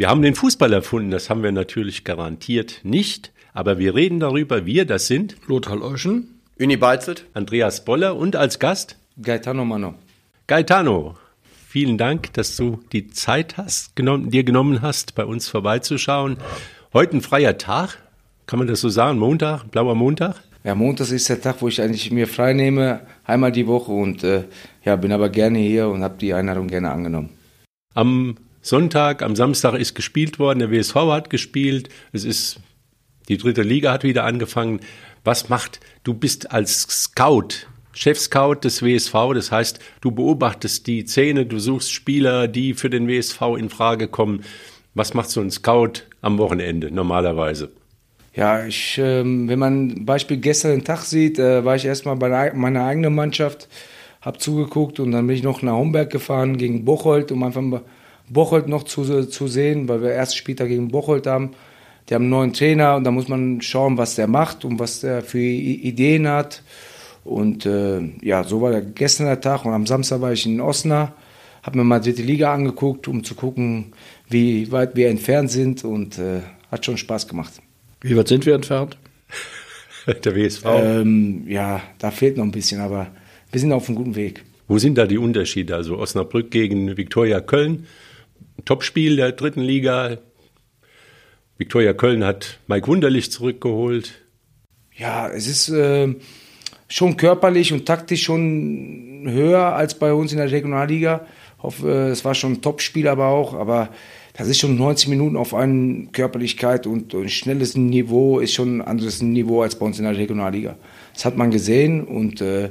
Wir haben den Fußball erfunden, das haben wir natürlich garantiert nicht. Aber wir reden darüber, wir, das sind Lothar Leuschen, Uni Beizelt, Andreas Boller und als Gast Gaetano Mano. Gaetano, vielen Dank, dass du die Zeit hast, genommen, dir genommen hast, bei uns vorbeizuschauen. Heute ein freier Tag, kann man das so sagen? Montag, blauer Montag? Ja, Montag ist der Tag, wo ich eigentlich mir frei nehme, einmal die Woche und äh, ja, bin aber gerne hier und habe die Einladung gerne angenommen. Am Sonntag, am Samstag ist gespielt worden, der WSV hat gespielt, es ist, die dritte Liga hat wieder angefangen. Was macht, du bist als Scout, Chef-Scout des WSV, das heißt, du beobachtest die Szene, du suchst Spieler, die für den WSV in Frage kommen. Was macht so ein Scout am Wochenende normalerweise? Ja, ich, äh, wenn man Beispiel gestern den Tag sieht, äh, war ich erstmal bei meiner eigenen Mannschaft, habe zugeguckt und dann bin ich noch nach Homberg gefahren gegen Bocholt, um einfach mal Bocholt noch zu, zu sehen, weil wir erst später gegen Bocholt haben. Die haben einen neuen Trainer und da muss man schauen, was der macht und was der für Ideen hat. Und äh, ja, so war der gestern der Tag und am Samstag war ich in Osnabrück, habe mir mal dritte Liga angeguckt, um zu gucken, wie weit wir entfernt sind und äh, hat schon Spaß gemacht. Wie weit sind wir entfernt? der WSV? Ähm, ja, da fehlt noch ein bisschen, aber wir sind auf einem guten Weg. Wo sind da die Unterschiede? Also Osnabrück gegen Viktoria Köln, Topspiel der dritten Liga. Viktoria Köln hat Mike Wunderlich zurückgeholt. Ja, es ist äh, schon körperlich und taktisch schon höher als bei uns in der Regionalliga. Hoffe, äh, es war schon ein Topspiel aber auch, aber das ist schon 90 Minuten auf eine Körperlichkeit und, und schnelles Niveau ist schon ein anderes Niveau als bei uns in der Regionalliga. Das hat man gesehen und äh,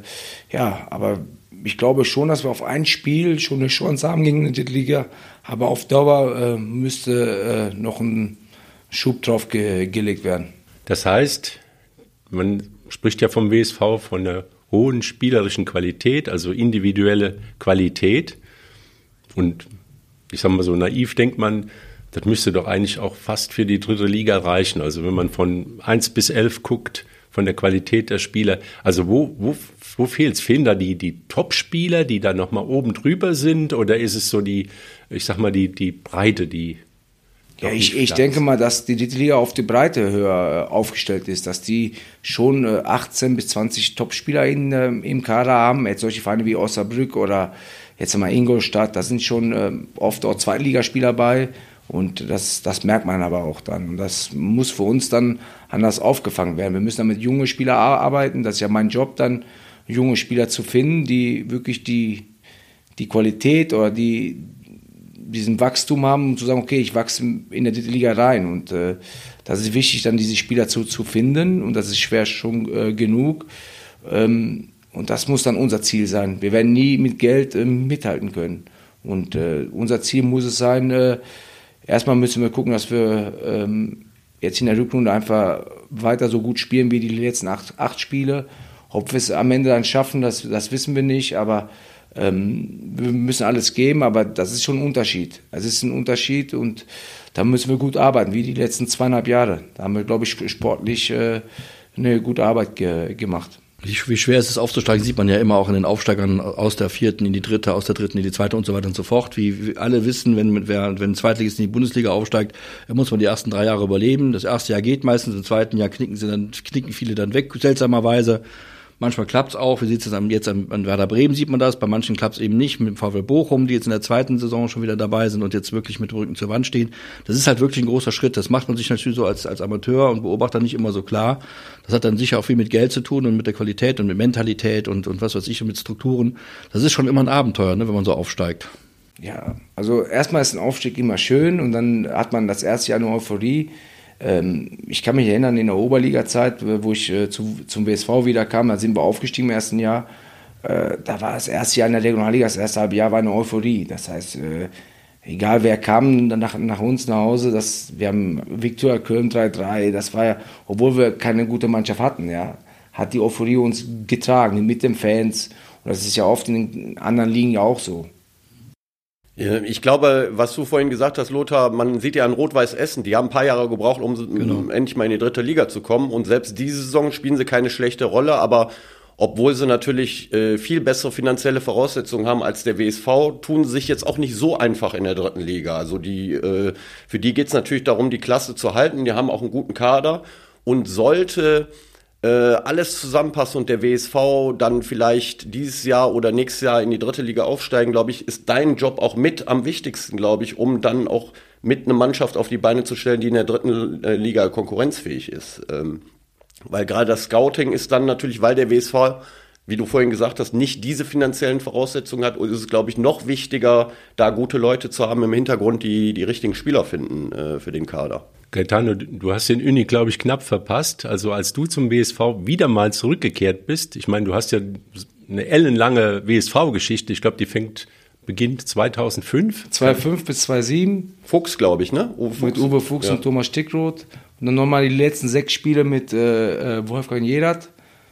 ja, aber ich glaube schon, dass wir auf ein Spiel schon eine Chance haben gegen die Liga, aber auf Dauer äh, müsste äh, noch ein Schub drauf ge gelegt werden. Das heißt, man spricht ja vom WSV von einer hohen spielerischen Qualität, also individuelle Qualität. Und ich sage mal so naiv denkt man, das müsste doch eigentlich auch fast für die dritte Liga reichen. Also wenn man von 1 bis 11 guckt, von der Qualität der Spieler. Also wo, wo, wo fehlt es? Fehlen da die, die Top-Spieler, die da nochmal oben drüber sind? Oder ist es so die, ich sag mal, die, die Breite, die. Ja, ich, ich denke mal, dass die dritte Liga auf die Breite höher aufgestellt ist, dass die schon 18 bis 20 Top-Spieler in, im Kader haben. Jetzt solche Vereine wie Osnabrück oder jetzt mal Ingolstadt, da sind schon äh, oft auch Zweitligaspieler bei. Und das, das merkt man aber auch dann. Und das muss für uns dann anders aufgefangen werden. Wir müssen dann mit jungen Spielern arbeiten. Das ist ja mein Job dann, junge Spieler zu finden, die wirklich die, die Qualität oder die, diesen Wachstum haben, um zu sagen, okay, ich wachse in der dritte Liga rein. Und äh, das ist wichtig, dann diese Spieler zu, zu finden. Und das ist schwer schon äh, genug. Ähm, und das muss dann unser Ziel sein. Wir werden nie mit Geld äh, mithalten können. Und äh, unser Ziel muss es sein, äh, erstmal müssen wir gucken, dass wir ähm, jetzt in der Rückrunde einfach weiter so gut spielen wie die letzten acht, acht Spiele. Ob wir es am Ende dann schaffen, das, das wissen wir nicht, aber ähm, wir müssen alles geben, aber das ist schon ein Unterschied. Es ist ein Unterschied und da müssen wir gut arbeiten, wie die letzten zweieinhalb Jahre. Da haben wir, glaube ich, sportlich äh, eine gute Arbeit ge gemacht. Wie, wie schwer ist es aufzusteigen, sieht man ja immer auch in den Aufsteigern aus der vierten in die dritte, aus der dritten in die zweite und so weiter und so fort. Wie, wie alle wissen, wenn, wer, wenn ein Zweitligist in die Bundesliga aufsteigt, muss man die ersten drei Jahre überleben. Das erste Jahr geht meistens, im zweiten Jahr knicken sie dann, knicken viele dann weg, seltsamerweise. Manchmal klappt's auch. Wie sieht's es jetzt an, Werder Bremen sieht man das. Bei manchen klappt's eben nicht. Mit dem VfL Bochum, die jetzt in der zweiten Saison schon wieder dabei sind und jetzt wirklich mit dem Rücken zur Wand stehen. Das ist halt wirklich ein großer Schritt. Das macht man sich natürlich so als, als Amateur und Beobachter nicht immer so klar. Das hat dann sicher auch viel mit Geld zu tun und mit der Qualität und mit Mentalität und, und was weiß ich und mit Strukturen. Das ist schon immer ein Abenteuer, ne, wenn man so aufsteigt. Ja, also erstmal ist ein Aufstieg immer schön und dann hat man das erste Jahr nur Euphorie ich kann mich erinnern, in der Oberliga-Zeit, wo ich äh, zu, zum WSV wieder kam, da sind wir aufgestiegen im ersten Jahr. Äh, da war das erste Jahr in der Regionalliga, das erste halbe Jahr war eine Euphorie. Das heißt, äh, egal wer kam nach, nach uns nach Hause, das, wir haben Viktor Köln 3-3, das war ja, obwohl wir keine gute Mannschaft hatten, ja, hat die Euphorie uns getragen, mit den Fans. Und das ist ja oft in den anderen Ligen ja auch so. Ich glaube, was du vorhin gesagt hast, Lothar, man sieht ja an Rot-Weiß Essen, die haben ein paar Jahre gebraucht, um genau. endlich mal in die dritte Liga zu kommen. Und selbst diese Saison spielen sie keine schlechte Rolle, aber obwohl sie natürlich äh, viel bessere finanzielle Voraussetzungen haben als der WSV, tun sie sich jetzt auch nicht so einfach in der dritten Liga. Also die, äh, für die geht es natürlich darum, die Klasse zu halten. Die haben auch einen guten Kader und sollte äh, alles zusammenpassen und der WSV dann vielleicht dieses Jahr oder nächstes Jahr in die dritte Liga aufsteigen, glaube ich, ist dein Job auch mit am wichtigsten, glaube ich, um dann auch mit eine Mannschaft auf die Beine zu stellen, die in der dritten äh, Liga konkurrenzfähig ist. Ähm, weil gerade das Scouting ist dann natürlich, weil der WSV, wie du vorhin gesagt hast, nicht diese finanziellen Voraussetzungen hat, ist es, glaube ich, noch wichtiger, da gute Leute zu haben im Hintergrund, die die richtigen Spieler finden äh, für den Kader. Gaetano, du hast den Uni, glaube ich, knapp verpasst. Also als du zum WSV wieder mal zurückgekehrt bist, ich meine, du hast ja eine ellenlange WSV-Geschichte. Ich glaube, die fängt beginnt 2005. 2005 bis 2007. Fuchs, glaube ich, ne? Uwe Fuchs. Mit Uwe Fuchs ja. und Thomas Stickroth. Und dann nochmal die letzten sechs Spiele mit äh, äh Wolfgang Jerat.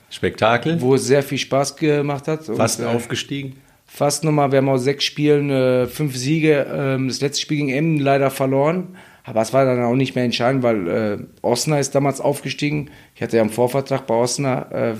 Spektakel. Wo es sehr viel Spaß gemacht hat. Fast und, äh, aufgestiegen. Fast nochmal, wir haben aus sechs Spielen äh, fünf Siege. Ähm, das letzte Spiel gegen Emden leider verloren. Aber es war dann auch nicht mehr entscheidend, weil äh, Osnabrück ist damals aufgestiegen. Ich hatte ja einen Vorvertrag bei Osnabrück, äh,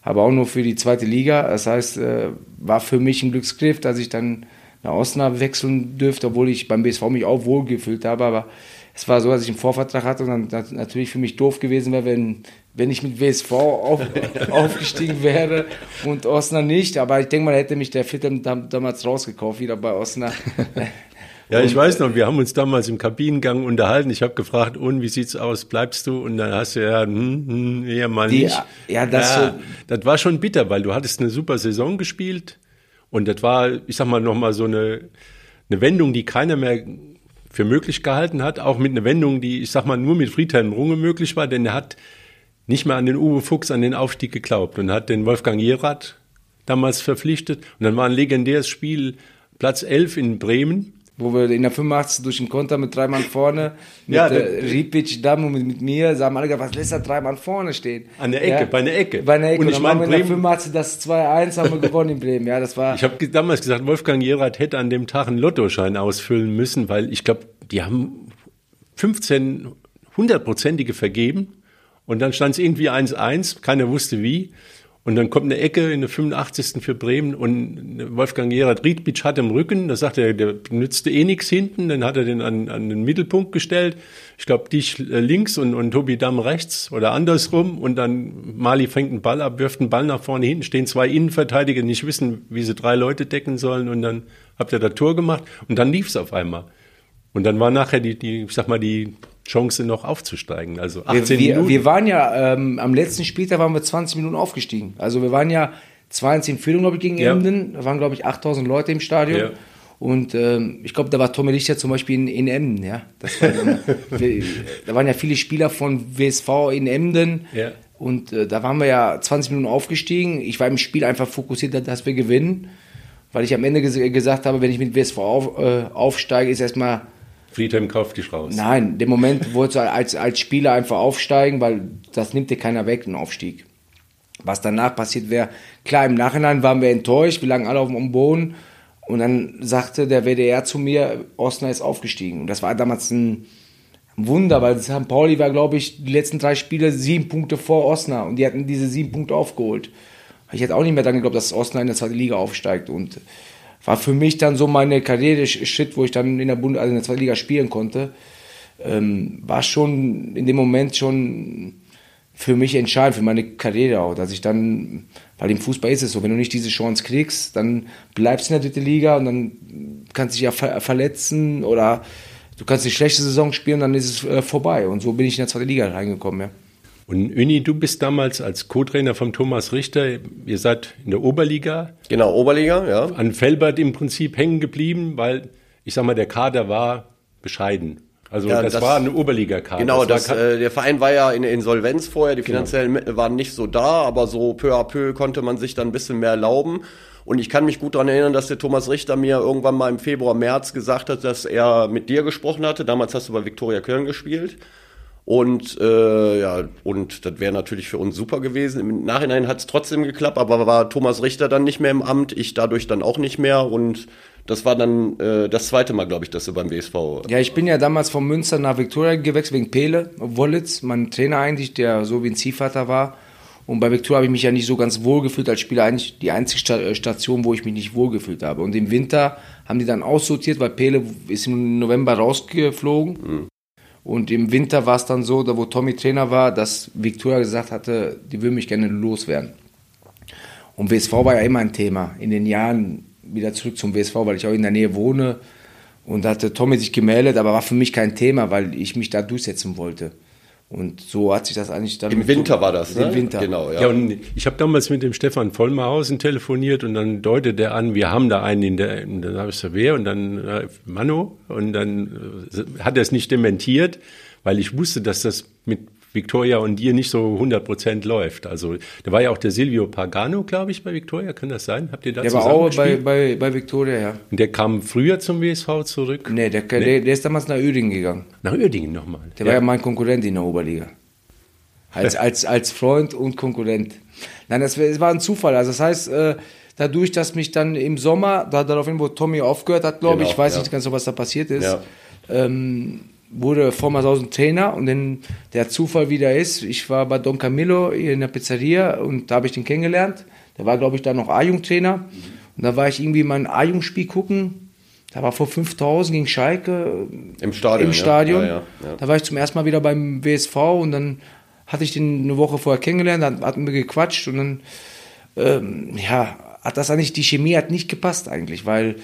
aber auch nur für die zweite Liga. Das heißt, äh, war für mich ein Glücksgriff, dass ich dann nach Osnabrück wechseln dürfte, obwohl ich beim BSV mich auch wohlgefühlt habe. Aber es war so, dass ich einen Vorvertrag hatte und dann natürlich für mich doof gewesen wäre, wenn, wenn ich mit WSV auf, aufgestiegen wäre und Osnabrück nicht. Aber ich denke mal, hätte mich der Fitter damals rausgekauft, wieder bei Osnabrück. Ja, ich weiß noch, wir haben uns damals im Kabinengang unterhalten. Ich habe gefragt, und wie sieht's aus, bleibst du? Und dann hast du ja, hm, hm, eher mal Die, nicht. Ja, das, ja, so das war schon bitter, weil du hattest eine super Saison gespielt und das war, ich sag mal, nochmal so eine, eine Wendung, die keiner mehr für möglich gehalten hat. Auch mit einer Wendung, die, ich sag mal, nur mit Friedhelm Runge möglich war, denn er hat nicht mehr an den Uwe Fuchs, an den Aufstieg geglaubt und hat den Wolfgang Jerath damals verpflichtet. Und dann war ein legendäres Spiel, Platz 11 in Bremen wo wir in der 85 durch den Konter mit drei Mann vorne, mit ja, äh, Ripic, Damm und mit, mit mir, sagen alle, was lässt da drei Mann vorne stehen? An der Ecke, ja, bei einer Ecke. Bei einer Ecke. Und, ich meine, in der 85 das 2-1 haben wir gewonnen in Bremen. Ja, das war. Ich habe damals gesagt, Wolfgang Jerath hätte an dem Tag einen Lottoschein ausfüllen müssen, weil ich glaube, die haben 15 hundertprozentige vergeben und dann stand es irgendwie 1-1, keiner wusste wie. Und dann kommt eine Ecke in der 85. für Bremen und Wolfgang Gerard Riedbitsch hat im Rücken, da sagt er, der nützte eh nichts hinten, dann hat er den an, an den Mittelpunkt gestellt. Ich glaube, dich äh, links und, und Tobi Damm rechts oder andersrum und dann Mali fängt einen Ball ab, wirft einen Ball nach vorne hinten, stehen zwei Innenverteidiger, nicht wissen, wie sie drei Leute decken sollen und dann habt ihr das Tor gemacht und dann lief es auf einmal. Und dann war nachher die, die, ich sag mal, die Chance noch aufzusteigen. Also 18 wir, Minuten. Wir waren ja, ähm, am letzten Spieltag waren wir 20 Minuten aufgestiegen. Also wir waren ja 2-1 in Führung, glaube ich, gegen ja. Emden. Da waren, glaube ich, 8000 Leute im Stadion. Ja. Und ähm, ich glaube, da war Tommy Lichter zum Beispiel in, in Emden. Ja? War, wir, da waren ja viele Spieler von WSV in Emden. Ja. Und äh, da waren wir ja 20 Minuten aufgestiegen. Ich war im Spiel einfach fokussiert, dass wir gewinnen. Weil ich am Ende ges gesagt habe, wenn ich mit WSV auf, äh, aufsteige, ist erstmal Friedhelm kauft dich raus. Nein, dem Moment wolltest du als, als Spieler einfach aufsteigen, weil das nimmt dir keiner weg, ein Aufstieg. Was danach passiert wäre, klar, im Nachhinein waren wir enttäuscht, wir lagen alle auf dem Boden und dann sagte der WDR zu mir, Osnabrück ist aufgestiegen. Und das war damals ein Wunder, weil St. Pauli war, glaube ich, die letzten drei Spiele sieben Punkte vor Osnabrück und die hatten diese sieben Punkte aufgeholt. Ich hätte auch nicht mehr daran geglaubt, dass Osnabrück in der zweiten Liga aufsteigt und war für mich dann so meine Karriere-Schritt, wo ich dann in der Bund also in der zweiten Liga spielen konnte. Ähm, war schon in dem Moment schon für mich entscheidend, für meine Karriere auch, dass ich dann, weil im Fußball ist es so, wenn du nicht diese Chance kriegst, dann bleibst du in der dritten Liga und dann kannst du dich ja ver verletzen oder du kannst eine schlechte Saison spielen, dann ist es äh, vorbei. Und so bin ich in der zweiten Liga reingekommen, ja. Und Uni, du bist damals als Co-Trainer von Thomas Richter, ihr seid in der Oberliga. Genau, Oberliga, ja. An Felbert im Prinzip hängen geblieben, weil, ich sag mal, der Kader war bescheiden. Also ja, das, das, war eine Oberliga-Kader. Genau, das, das äh, der Verein war ja in Insolvenz vorher, die genau. finanziellen genau. Mittel waren nicht so da, aber so peu à peu konnte man sich dann ein bisschen mehr erlauben. Und ich kann mich gut daran erinnern, dass der Thomas Richter mir irgendwann mal im Februar, März gesagt hat, dass er mit dir gesprochen hatte. Damals hast du bei Viktoria Köln gespielt. Und äh, ja, und das wäre natürlich für uns super gewesen. Im Nachhinein hat es trotzdem geklappt, aber war Thomas Richter dann nicht mehr im Amt, ich dadurch dann auch nicht mehr. Und das war dann äh, das zweite Mal, glaube ich, dass du beim WSV. Ja, ich bin ja damals von Münster nach Viktoria gewechselt wegen Pele, Wollitz, mein Trainer eigentlich, der so wie ein Ziehvater war. Und bei Viktoria habe ich mich ja nicht so ganz wohl gefühlt als Spieler. Eigentlich die einzige äh, Station, wo ich mich nicht wohl gefühlt habe. Und im Winter haben die dann aussortiert, weil Pele ist im November rausgeflogen. Mhm. Und im Winter war es dann so, da wo Tommy Trainer war, dass Viktoria gesagt hatte, die würden mich gerne loswerden. Und WSV war ja immer ein Thema. In den Jahren wieder zurück zum WSV, weil ich auch in der Nähe wohne. Und da hatte Tommy sich gemeldet, aber war für mich kein Thema, weil ich mich da durchsetzen wollte. Und so hat sich das eigentlich dann. Im Winter war das, ne? Im Winter. Genau, ja. ja und ich habe damals mit dem Stefan Vollmerhausen telefoniert und dann deutet er an, wir haben da einen in der, und dann habe ich gesagt, wer? Und dann äh, Manu. Und dann äh, hat er es nicht dementiert, weil ich wusste, dass das mit Victoria und dir nicht so 100 Prozent läuft. Also da war ja auch der Silvio Pagano, glaube ich, bei Victoria. Kann das sein? Habt ihr da Der war auch bei, bei, bei Victoria, ja. Und der kam früher zum WSV zurück? Nee, der, nee. der, der ist damals nach Uerdingen gegangen. Nach Uerdingen nochmal? Der ja. war ja mein Konkurrent in der Oberliga. Als, als, als Freund und Konkurrent. Nein, das, das war ein Zufall. Also das heißt, äh, dadurch, dass mich dann im Sommer, da daraufhin, wo Tommy aufgehört hat, glaube genau, ich, ich weiß ja. nicht ganz so, was da passiert ist, ja. ähm, wurde Formershausen Trainer und dann der Zufall wieder ist, ich war bei Don Camillo in der Pizzeria und da habe ich den kennengelernt. Der war, glaube ich, da noch A-Jung-Trainer. Und da war ich irgendwie mein A-Jung-Spiel gucken. Da war vor 5000 gegen Schalke. Im Stadion. Im Stadion. Ja. Ja, ja, da war ich zum ersten Mal wieder beim WSV und dann hatte ich den eine Woche vorher kennengelernt, dann hatten wir gequatscht und dann, ähm, ja, hat das eigentlich, die Chemie hat nicht gepasst eigentlich, weil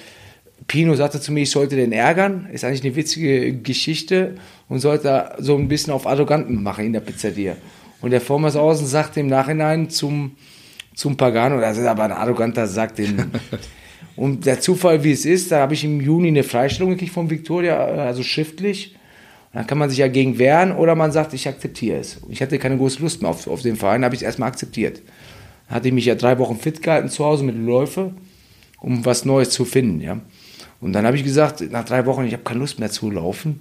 Pino sagte zu mir, ich sollte den ärgern. Ist eigentlich eine witzige Geschichte und sollte so ein bisschen auf Arroganten machen in der Pizzeria. Und der Vormann außen sagte im Nachhinein zum, zum Pagano, das ist aber ein arroganter Sack, den. und der Zufall, wie es ist, da habe ich im Juni eine Freistellung gekriegt von Victoria, also schriftlich. Dann kann man sich ja gegen wehren oder man sagt, ich akzeptiere es. Ich hatte keine große Lust mehr auf, auf den Verein, habe ich es erstmal akzeptiert. Dann hatte ich mich ja drei Wochen fit gehalten zu Hause mit Läufe, um was Neues zu finden, ja. Und dann habe ich gesagt, nach drei Wochen, ich habe keine Lust mehr zu laufen.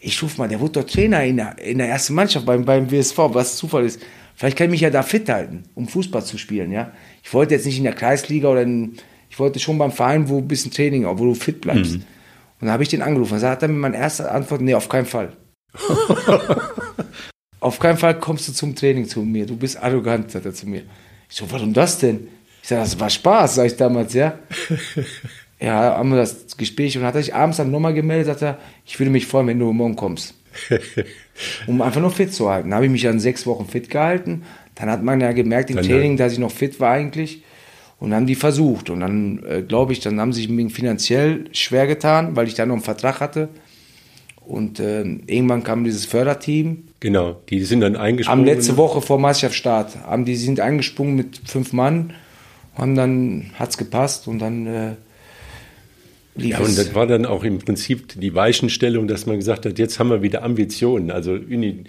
Ich rufe mal, der wurde doch Trainer in der, in der ersten Mannschaft beim, beim WSV, was Zufall ist. Vielleicht kann ich mich ja da fit halten, um Fußball zu spielen. Ja? Ich wollte jetzt nicht in der Kreisliga oder in, ich wollte schon beim Verein, wo ein bisschen Training, wo du fit bleibst. Mhm. Und dann habe ich den angerufen. Da hat er mir meine erste Antwort, nee, auf keinen Fall. auf keinen Fall kommst du zum Training zu mir. Du bist arrogant, sagt er zu mir. Ich so, warum das denn? Ich sage, das war Spaß, sag ich damals, ja. ja, haben wir das Gespräch und hat sich abends dann nochmal gemeldet, sagt er, ich würde mich freuen, wenn du morgen kommst. um einfach nur fit zu halten. Dann habe ich mich dann sechs Wochen fit gehalten. Dann hat man ja gemerkt im dann Training, dass ich noch fit war eigentlich. Und dann haben die versucht. Und dann, äh, glaube ich, dann haben sie sich finanziell schwer getan, weil ich dann noch einen Vertrag hatte. Und äh, irgendwann kam dieses Förderteam. Genau, die sind dann eingesprungen. Am letzte Woche vor Meisterschaftsstart. Haben die sind eingesprungen mit fünf Mann. Und dann hat es gepasst und dann äh, ja, und das war dann auch im Prinzip die Weichenstellung, dass man gesagt hat, jetzt haben wir wieder Ambitionen. Also, Uni,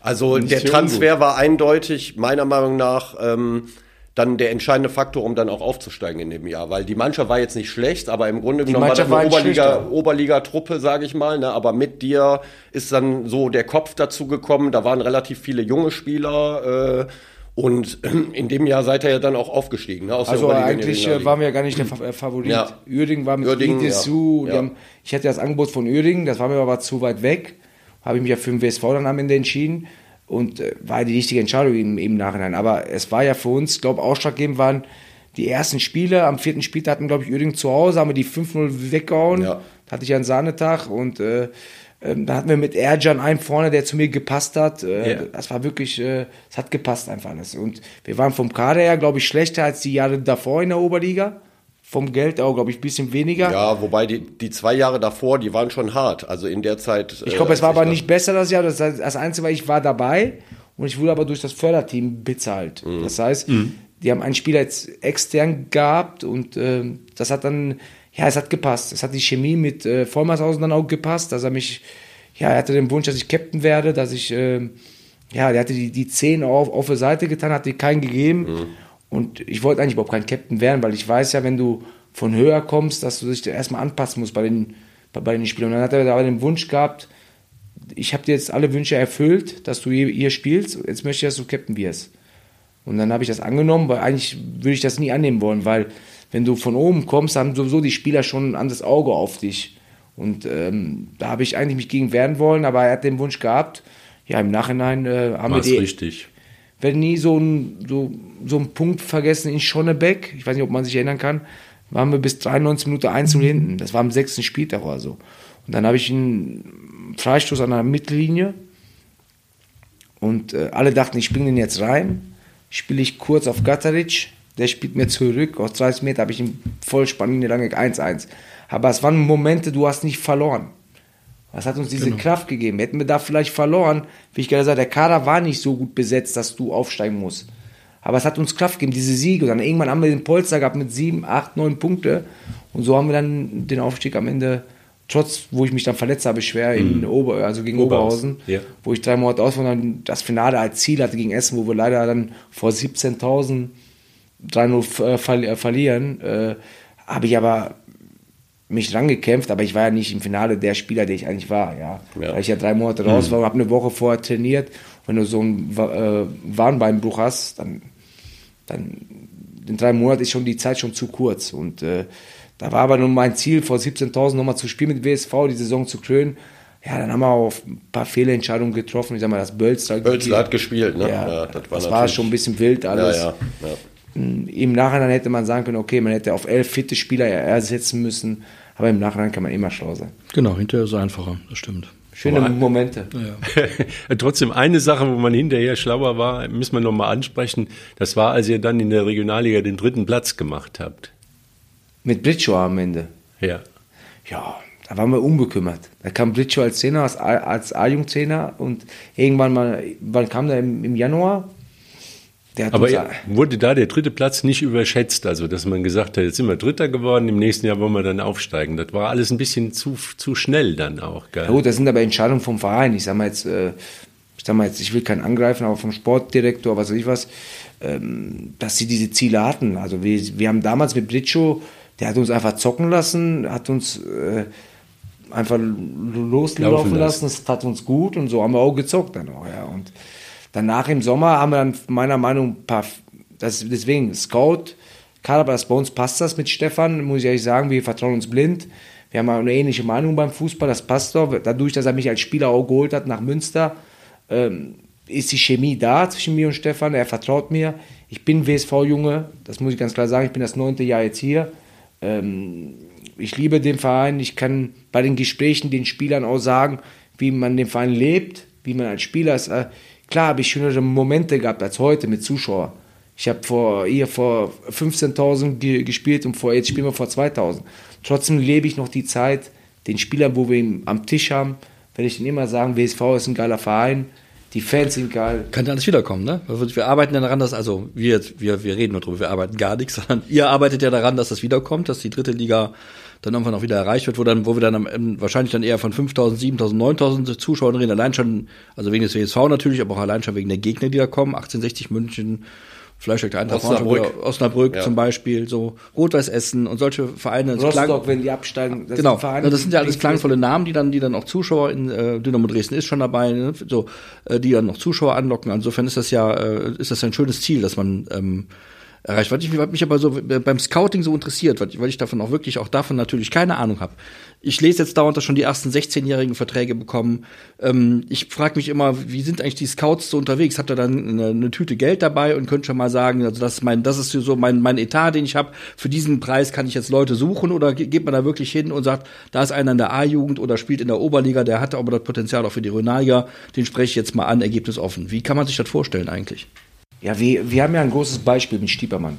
also der Transfer war eindeutig, meiner Meinung nach, ähm, dann der entscheidende Faktor, um dann auch aufzusteigen in dem Jahr. Weil die Mannschaft war jetzt nicht schlecht, aber im Grunde genommen war das eine Oberliga, Oberliga-Truppe, sage ich mal. Ne? Aber mit dir ist dann so der Kopf dazu gekommen. Da waren relativ viele junge Spieler. Äh, und in dem Jahr seid ihr ja dann auch aufgestiegen. Ne, also eigentlich äh, waren wir ja gar nicht der äh, Favorit. Ja. Uerdingen war mit Uerdingen, ja. ja. Haben, ich hatte das Angebot von Uerdingen, das war mir aber zu weit weg. Habe ich mich ja für den WSV dann am Ende entschieden. Und äh, war die richtige Entscheidung im, im Nachhinein. Aber es war ja für uns, glaube ich, ausschlaggebend waren die ersten Spiele. Am vierten Spiel hatten, glaube ich, Uerdingen zu Hause, haben wir die 5-0 weggehauen. Ja. Da hatte ich einen Sahnetag und äh, ähm, da hatten wir mit Erjan einen vorne, der zu mir gepasst hat. Äh, yeah. Das war wirklich, äh, es hat gepasst einfach alles. Und wir waren vom Kader her, glaube ich, schlechter als die Jahre davor in der Oberliga. Vom Geld auch, glaube ich, ein bisschen weniger. Ja, wobei die, die zwei Jahre davor, die waren schon hart. Also in der Zeit. Ich glaube, äh, es war aber nicht besser das Jahr. Das, das Einzige war, ich war dabei und ich wurde aber durch das Förderteam bezahlt. Mhm. Das heißt, mhm. die haben einen Spieler jetzt extern gehabt und äh, das hat dann ja, es hat gepasst. Es hat die Chemie mit äh, Vollmershausen dann auch gepasst, dass er mich, ja, er hatte den Wunsch, dass ich Captain werde, dass ich, äh, ja, der hatte die, die 10 auf, auf der Seite getan, hat die keinen gegeben. Mhm. Und ich wollte eigentlich überhaupt kein Captain werden, weil ich weiß ja, wenn du von höher kommst, dass du dich erstmal anpassen musst bei den, bei, bei den Spielern. Und dann hat er aber den Wunsch gehabt, ich habe dir jetzt alle Wünsche erfüllt, dass du hier, hier spielst, jetzt möchte ich, dass du Captain wirst. Und dann habe ich das angenommen, weil eigentlich würde ich das nie annehmen wollen, weil wenn du von oben kommst, haben sowieso die Spieler schon ein anderes Auge auf dich. Und ähm, da habe ich eigentlich mich gegen wehren wollen, aber er hat den Wunsch gehabt. Ja, im Nachhinein äh, haben War's wir die. richtig. werde nie so einen so, so einen Punkt vergessen in Schonnebeck. Ich weiß nicht, ob man sich erinnern kann. Waren wir bis 93 Minuten 1 hinten. Das war am sechsten Spieltag oder so. Und dann habe ich einen Freistoß an der Mittellinie. Und äh, alle dachten, ich springe den jetzt rein. Spiele ich kurz auf Gatteric. Der spielt mir zurück. Aus 30 Metern habe ich ihn voll spannend lange 1-1. Aber es waren Momente, du hast nicht verloren. Was hat uns diese genau. Kraft gegeben? Hätten wir da vielleicht verloren, wie ich gerade sagte, der Kader war nicht so gut besetzt, dass du aufsteigen musst. Aber es hat uns Kraft gegeben, diese Siege. Und dann irgendwann haben wir den Polster gehabt mit sieben, acht, neun Punkte. Und so haben wir dann den Aufstieg am Ende, trotz, wo ich mich dann verletzt habe, schwer in mhm. Ober, also gegen Oberhausen, ja. wo ich drei Monate aus war und dann das Finale als Ziel hatte gegen Essen, wo wir leider dann vor 17.000 3-0 äh, verlieren. Äh, habe ich aber mich rangekämpft, aber ich war ja nicht im Finale der Spieler, der ich eigentlich war. Ja. ja. Weil ich ja drei Monate raus mhm. war, habe eine Woche vorher trainiert. Wenn du so einen äh, Warnbeinbruch hast, dann, dann in drei Monaten ist schon die Zeit schon zu kurz. Und äh, da war aber nun mein Ziel, vor 17.000 nochmal zu spielen mit WSV, die Saison zu krönen. Ja, dann haben wir auch ein paar Fehlentscheidungen getroffen. Ich sag mal, das Bölzler. Bölzler hat gespielt, ne? Ja, ja das war, das war schon ein bisschen wild alles. Ja, ja, ja. Im Nachhinein hätte man sagen können, okay, man hätte auf elf fitte Spieler ersetzen müssen, aber im Nachhinein kann man immer schlau sein. Genau, hinterher ist es einfacher, das stimmt. Schöne aber, Momente. Ja. Trotzdem eine Sache, wo man hinterher schlauer war, müssen wir nochmal ansprechen. Das war, als ihr dann in der Regionalliga den dritten Platz gemacht habt. Mit Britschow am Ende. Ja. Ja, da waren wir unbekümmert. Da kam Britschow als Zehner, als, als A-Jungzehner und irgendwann mal, wann kam der im, im Januar? Aber wurde da der dritte Platz nicht überschätzt? Also, dass man gesagt hat, jetzt sind wir Dritter geworden, im nächsten Jahr wollen wir dann aufsteigen. Das war alles ein bisschen zu, zu schnell dann auch. Gell? Ja gut, das sind aber Entscheidungen vom Verein. Ich sag mal jetzt, äh, ich sag mal jetzt, ich will keinen angreifen, aber vom Sportdirektor, was weiß ich was, ähm, dass sie diese Ziele hatten. Also wir, wir haben damals mit Britschow, der hat uns einfach zocken lassen, hat uns äh, einfach loslaufen lassen, das tat uns gut und so haben wir auch gezockt dann auch, ja. Und Danach im Sommer haben wir dann meiner Meinung nach ein paar, das, deswegen Scout, bei uns passt das mit Stefan, muss ich ehrlich sagen, wir vertrauen uns blind. Wir haben eine ähnliche Meinung beim Fußball, das passt doch. Dadurch, dass er mich als Spieler auch geholt hat nach Münster, ähm, ist die Chemie da zwischen mir und Stefan. Er vertraut mir. Ich bin WSV-Junge, das muss ich ganz klar sagen. Ich bin das neunte Jahr jetzt hier. Ähm, ich liebe den Verein. Ich kann bei den Gesprächen den Spielern auch sagen, wie man den Verein lebt, wie man als Spieler ist. Klar habe ich schönere Momente gehabt als heute mit Zuschauern. Ich habe vor, hier vor 15.000 ge gespielt und vor, jetzt spielen wir vor 2.000. Trotzdem lebe ich noch die Zeit, den Spielern, wo wir ihn am Tisch haben, werde ich ihnen immer sagen, WSV ist ein geiler Verein, die Fans sind geil. Kann ja alles wiederkommen, ne? Wir arbeiten ja daran, dass, also wir, wir, wir reden nur drüber, wir arbeiten gar nichts, sondern ihr arbeitet ja daran, dass das wiederkommt, dass die dritte Liga dann irgendwann auch wieder erreicht wird, wo dann, wo wir dann am, wahrscheinlich dann eher von 5000, 7000, 9000 Zuschauern reden, allein schon, also wegen des WSV natürlich, aber auch allein schon wegen der Gegner, die da kommen, 1860 München, Fleischwerk der Eintracht Osnabrück, Osnabrück ja. zum Beispiel, so Rot-Weiß Essen und solche Vereine. Rostock, Klang, wenn die absteigen. Das genau, sind Vereine, das sind ja alles klangvolle Namen, die dann, die dann auch Zuschauer in äh, Dynamo Dresden ist schon dabei, ne? so, äh, die dann noch Zuschauer anlocken. Insofern ist das ja, äh, ist das ja ein schönes Ziel, dass man ähm, erreicht. Was, ich, was mich aber so beim Scouting so interessiert, weil, weil ich davon auch wirklich auch davon natürlich keine Ahnung habe. Ich lese jetzt dauernd, dass schon die ersten 16-jährigen Verträge bekommen. Ähm, ich frage mich immer, wie sind eigentlich die Scouts so unterwegs? Habt ihr dann eine, eine, Tüte Geld dabei und könnt schon mal sagen, also das ist mein, das ist so mein, mein Etat, den ich habe. Für diesen Preis kann ich jetzt Leute suchen oder geht man da wirklich hin und sagt, da ist einer in der A-Jugend oder spielt in der Oberliga, der hatte aber das Potenzial auch für die Regionalliga, den spreche ich jetzt mal an, Ergebnis offen. Wie kann man sich das vorstellen eigentlich? Ja, wir, wir haben ja ein großes Beispiel mit Stiepermann.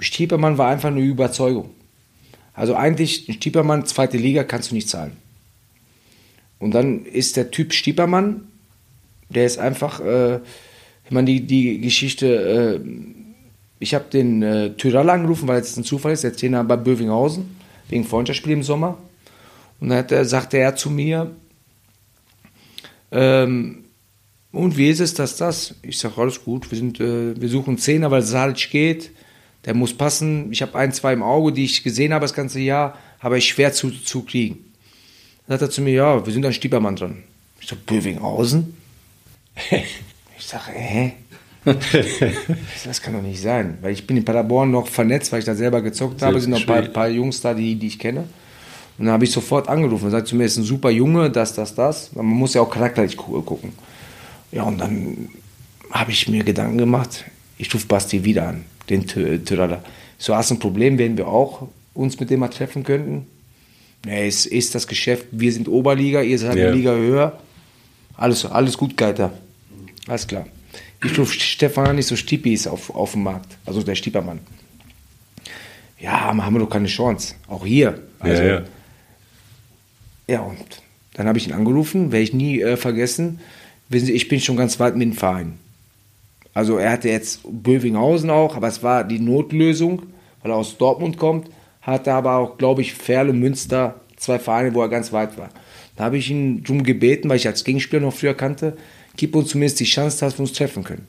Stiepermann war einfach eine Überzeugung. Also eigentlich, Stiepermann, zweite Liga, kannst du nicht zahlen. Und dann ist der Typ Stiepermann, der ist einfach, äh, ich meine, die, die Geschichte, äh, ich habe den äh, Tyrell angerufen, weil es ein Zufall ist, der Trainer bei Bövinghausen, wegen Freundschaftsspiel im Sommer. Und dann hat er, sagte er zu mir, ähm, und wie ist es, dass das? Ich sage, alles gut, wir, sind, äh, wir suchen Zehner, weil Salic geht, der muss passen. Ich habe ein, zwei im Auge, die ich gesehen habe das ganze Jahr, aber ich schwer zu, zu kriegen. Dann sagt er zu mir, ja, wir sind an Stiebermann dran. Ich sage, Bövinghausen? ich sage, hä? das kann doch nicht sein, weil ich bin in Paderborn noch vernetzt, weil ich da selber gezockt habe, Es sind noch ein paar, paar, Jungs da, die, die ich kenne. Und dann habe ich sofort angerufen und sagt zu mir, ist ein super Junge, das, das, das. Man muss ja auch charakterlich gucken. Ja, und dann habe ich mir Gedanken gemacht, ich rufe Basti wieder an, den Tyraller. So hast ein Problem, werden wir auch uns mit dem mal treffen könnten. Nee, es ist das Geschäft, wir sind Oberliga, ihr seid ja. eine Liga höher. Alles, alles gut, Geiter. Alles klar. Ich rufe Stefan an, nicht so Stippi ist auf, auf dem Markt, also der Stiepermann. Ja, haben wir doch keine Chance. Auch hier. Also, ja, ja. ja, und dann habe ich ihn angerufen, werde ich nie äh, vergessen. Wissen Sie, ich bin schon ganz weit mit dem Verein. Also er hatte jetzt Bövinghausen auch, aber es war die Notlösung, weil er aus Dortmund kommt, hatte aber auch, glaube ich, Ferl und Münster, zwei Vereine, wo er ganz weit war. Da habe ich ihn darum gebeten, weil ich als Gegenspieler noch früher kannte, gib uns zumindest die Chance, dass wir uns treffen können.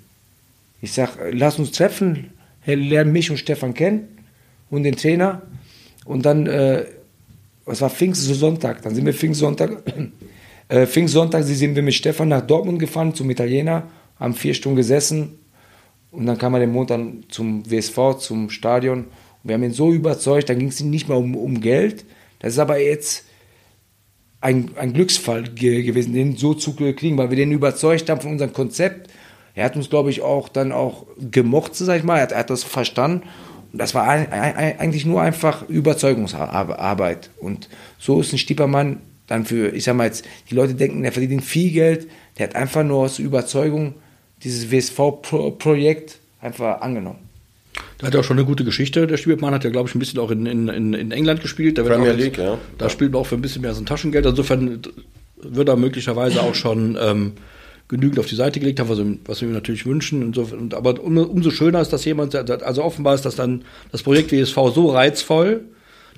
Ich sage, lass uns treffen, lern mich und Stefan kennen und den Trainer. Und dann, äh, es war Pfingstsonntag, dann sind wir Pfingstsonntag, äh, Pfingstsonntag sind wir mit Stefan nach Dortmund gefahren zum Italiener, haben vier Stunden gesessen und dann kam er den Montag zum WSV, zum Stadion. Und wir haben ihn so überzeugt, dann ging es nicht mehr um, um Geld. Das ist aber jetzt ein, ein Glücksfall ge gewesen, den so zu kriegen, weil wir den überzeugt haben von unserem Konzept. Er hat uns, glaube ich, auch dann auch gemocht, sag ich mal. Er hat, er hat das verstanden. Und das war ein, ein, eigentlich nur einfach Überzeugungsarbeit. Und so ist ein Stiepermann dann für, ich sag mal jetzt, die Leute denken, er verdient viel Geld. Der hat einfach nur aus Überzeugung dieses WSV-Projekt einfach angenommen. Da hat er auch schon eine gute Geschichte. Der Spielmann hat ja, glaube ich, ein bisschen auch in, in, in England gespielt. Da Premier League, ja. Da spielt man auch für ein bisschen mehr so ein Taschengeld. Insofern wird er möglicherweise auch schon ähm, genügend auf die Seite gelegt haben, was, was wir ihm natürlich wünschen. Insofern, aber um, umso schöner ist, dass jemand, also offenbar ist das dann das Projekt WSV so reizvoll,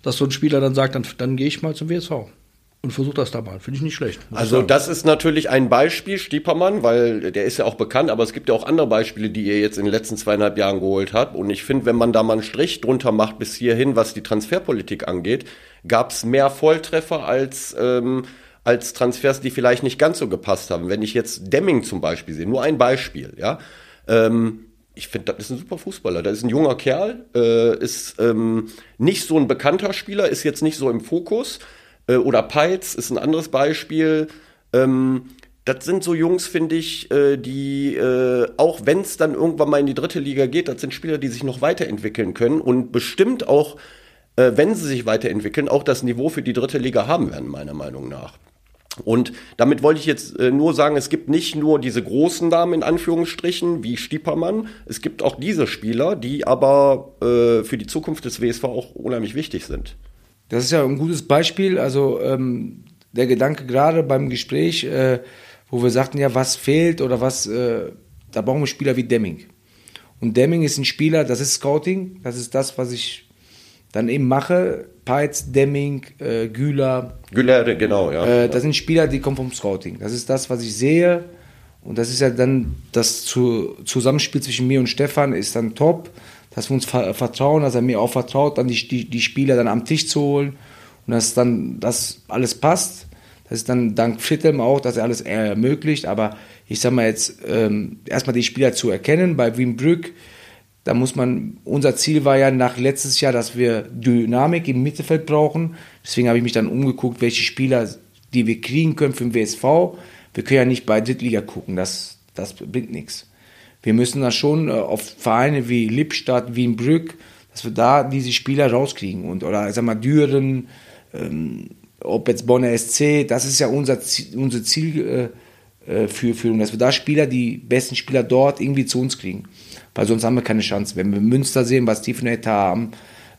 dass so ein Spieler dann sagt, dann, dann gehe ich mal zum WSV und versucht das da mal. Finde ich nicht schlecht. Also das ist natürlich ein Beispiel, Stiepermann, weil der ist ja auch bekannt, aber es gibt ja auch andere Beispiele, die ihr jetzt in den letzten zweieinhalb Jahren geholt habt. Und ich finde, wenn man da mal einen Strich drunter macht bis hierhin, was die Transferpolitik angeht, gab es mehr Volltreffer als, ähm, als Transfers, die vielleicht nicht ganz so gepasst haben. Wenn ich jetzt Demming zum Beispiel sehe, nur ein Beispiel, ja. Ähm, ich finde, das ist ein super Fußballer. Das ist ein junger Kerl, äh, ist ähm, nicht so ein bekannter Spieler, ist jetzt nicht so im Fokus äh, oder Peitz ist ein anderes Beispiel. Ähm, das sind so Jungs, finde ich, äh, die, äh, auch wenn es dann irgendwann mal in die dritte Liga geht, das sind Spieler, die sich noch weiterentwickeln können und bestimmt auch, wenn sie sich weiterentwickeln, auch das Niveau für die dritte Liga haben werden, meiner Meinung nach. Und damit wollte ich jetzt nur sagen, es gibt nicht nur diese großen Namen in Anführungsstrichen wie Stiepermann, es gibt auch diese Spieler, die aber für die Zukunft des WSV auch unheimlich wichtig sind. Das ist ja ein gutes Beispiel. Also ähm, der Gedanke gerade beim Gespräch, äh, wo wir sagten, ja, was fehlt oder was, äh, da brauchen wir Spieler wie Demming. Und Demming ist ein Spieler, das ist Scouting, das ist das, was ich dann eben mache. Peitz, Demming, äh, Güler. Güler, genau, ja. Äh, das sind Spieler, die kommen vom Scouting. Das ist das, was ich sehe. Und das ist ja dann das Zusammenspiel zwischen mir und Stefan ist dann top dass wir uns vertrauen, dass er mir auch vertraut, dann die, die, die Spieler dann am Tisch zu holen und dass dann das alles passt. Das ist dann dank Fittem auch, dass er alles ermöglicht. Aber ich sag mal jetzt, ähm, erstmal die Spieler zu erkennen. Bei Wienbrück, da muss man, unser Ziel war ja nach letztes Jahr, dass wir Dynamik im Mittelfeld brauchen. Deswegen habe ich mich dann umgeguckt, welche Spieler, die wir kriegen können für den WSV. Wir können ja nicht bei Drittliga gucken, das, das bringt nichts wir müssen da schon äh, auf Vereine wie Lippstadt, Wienbrück, dass wir da diese Spieler rauskriegen. Und, oder sag mal, Düren, ähm, ob jetzt Bonner SC, das ist ja unser, Ziel, unser Ziel äh, äh, dass wir da Spieler, die besten Spieler dort irgendwie zu uns kriegen. Weil sonst haben wir keine Chance. Wenn wir Münster sehen, was die für Etat haben,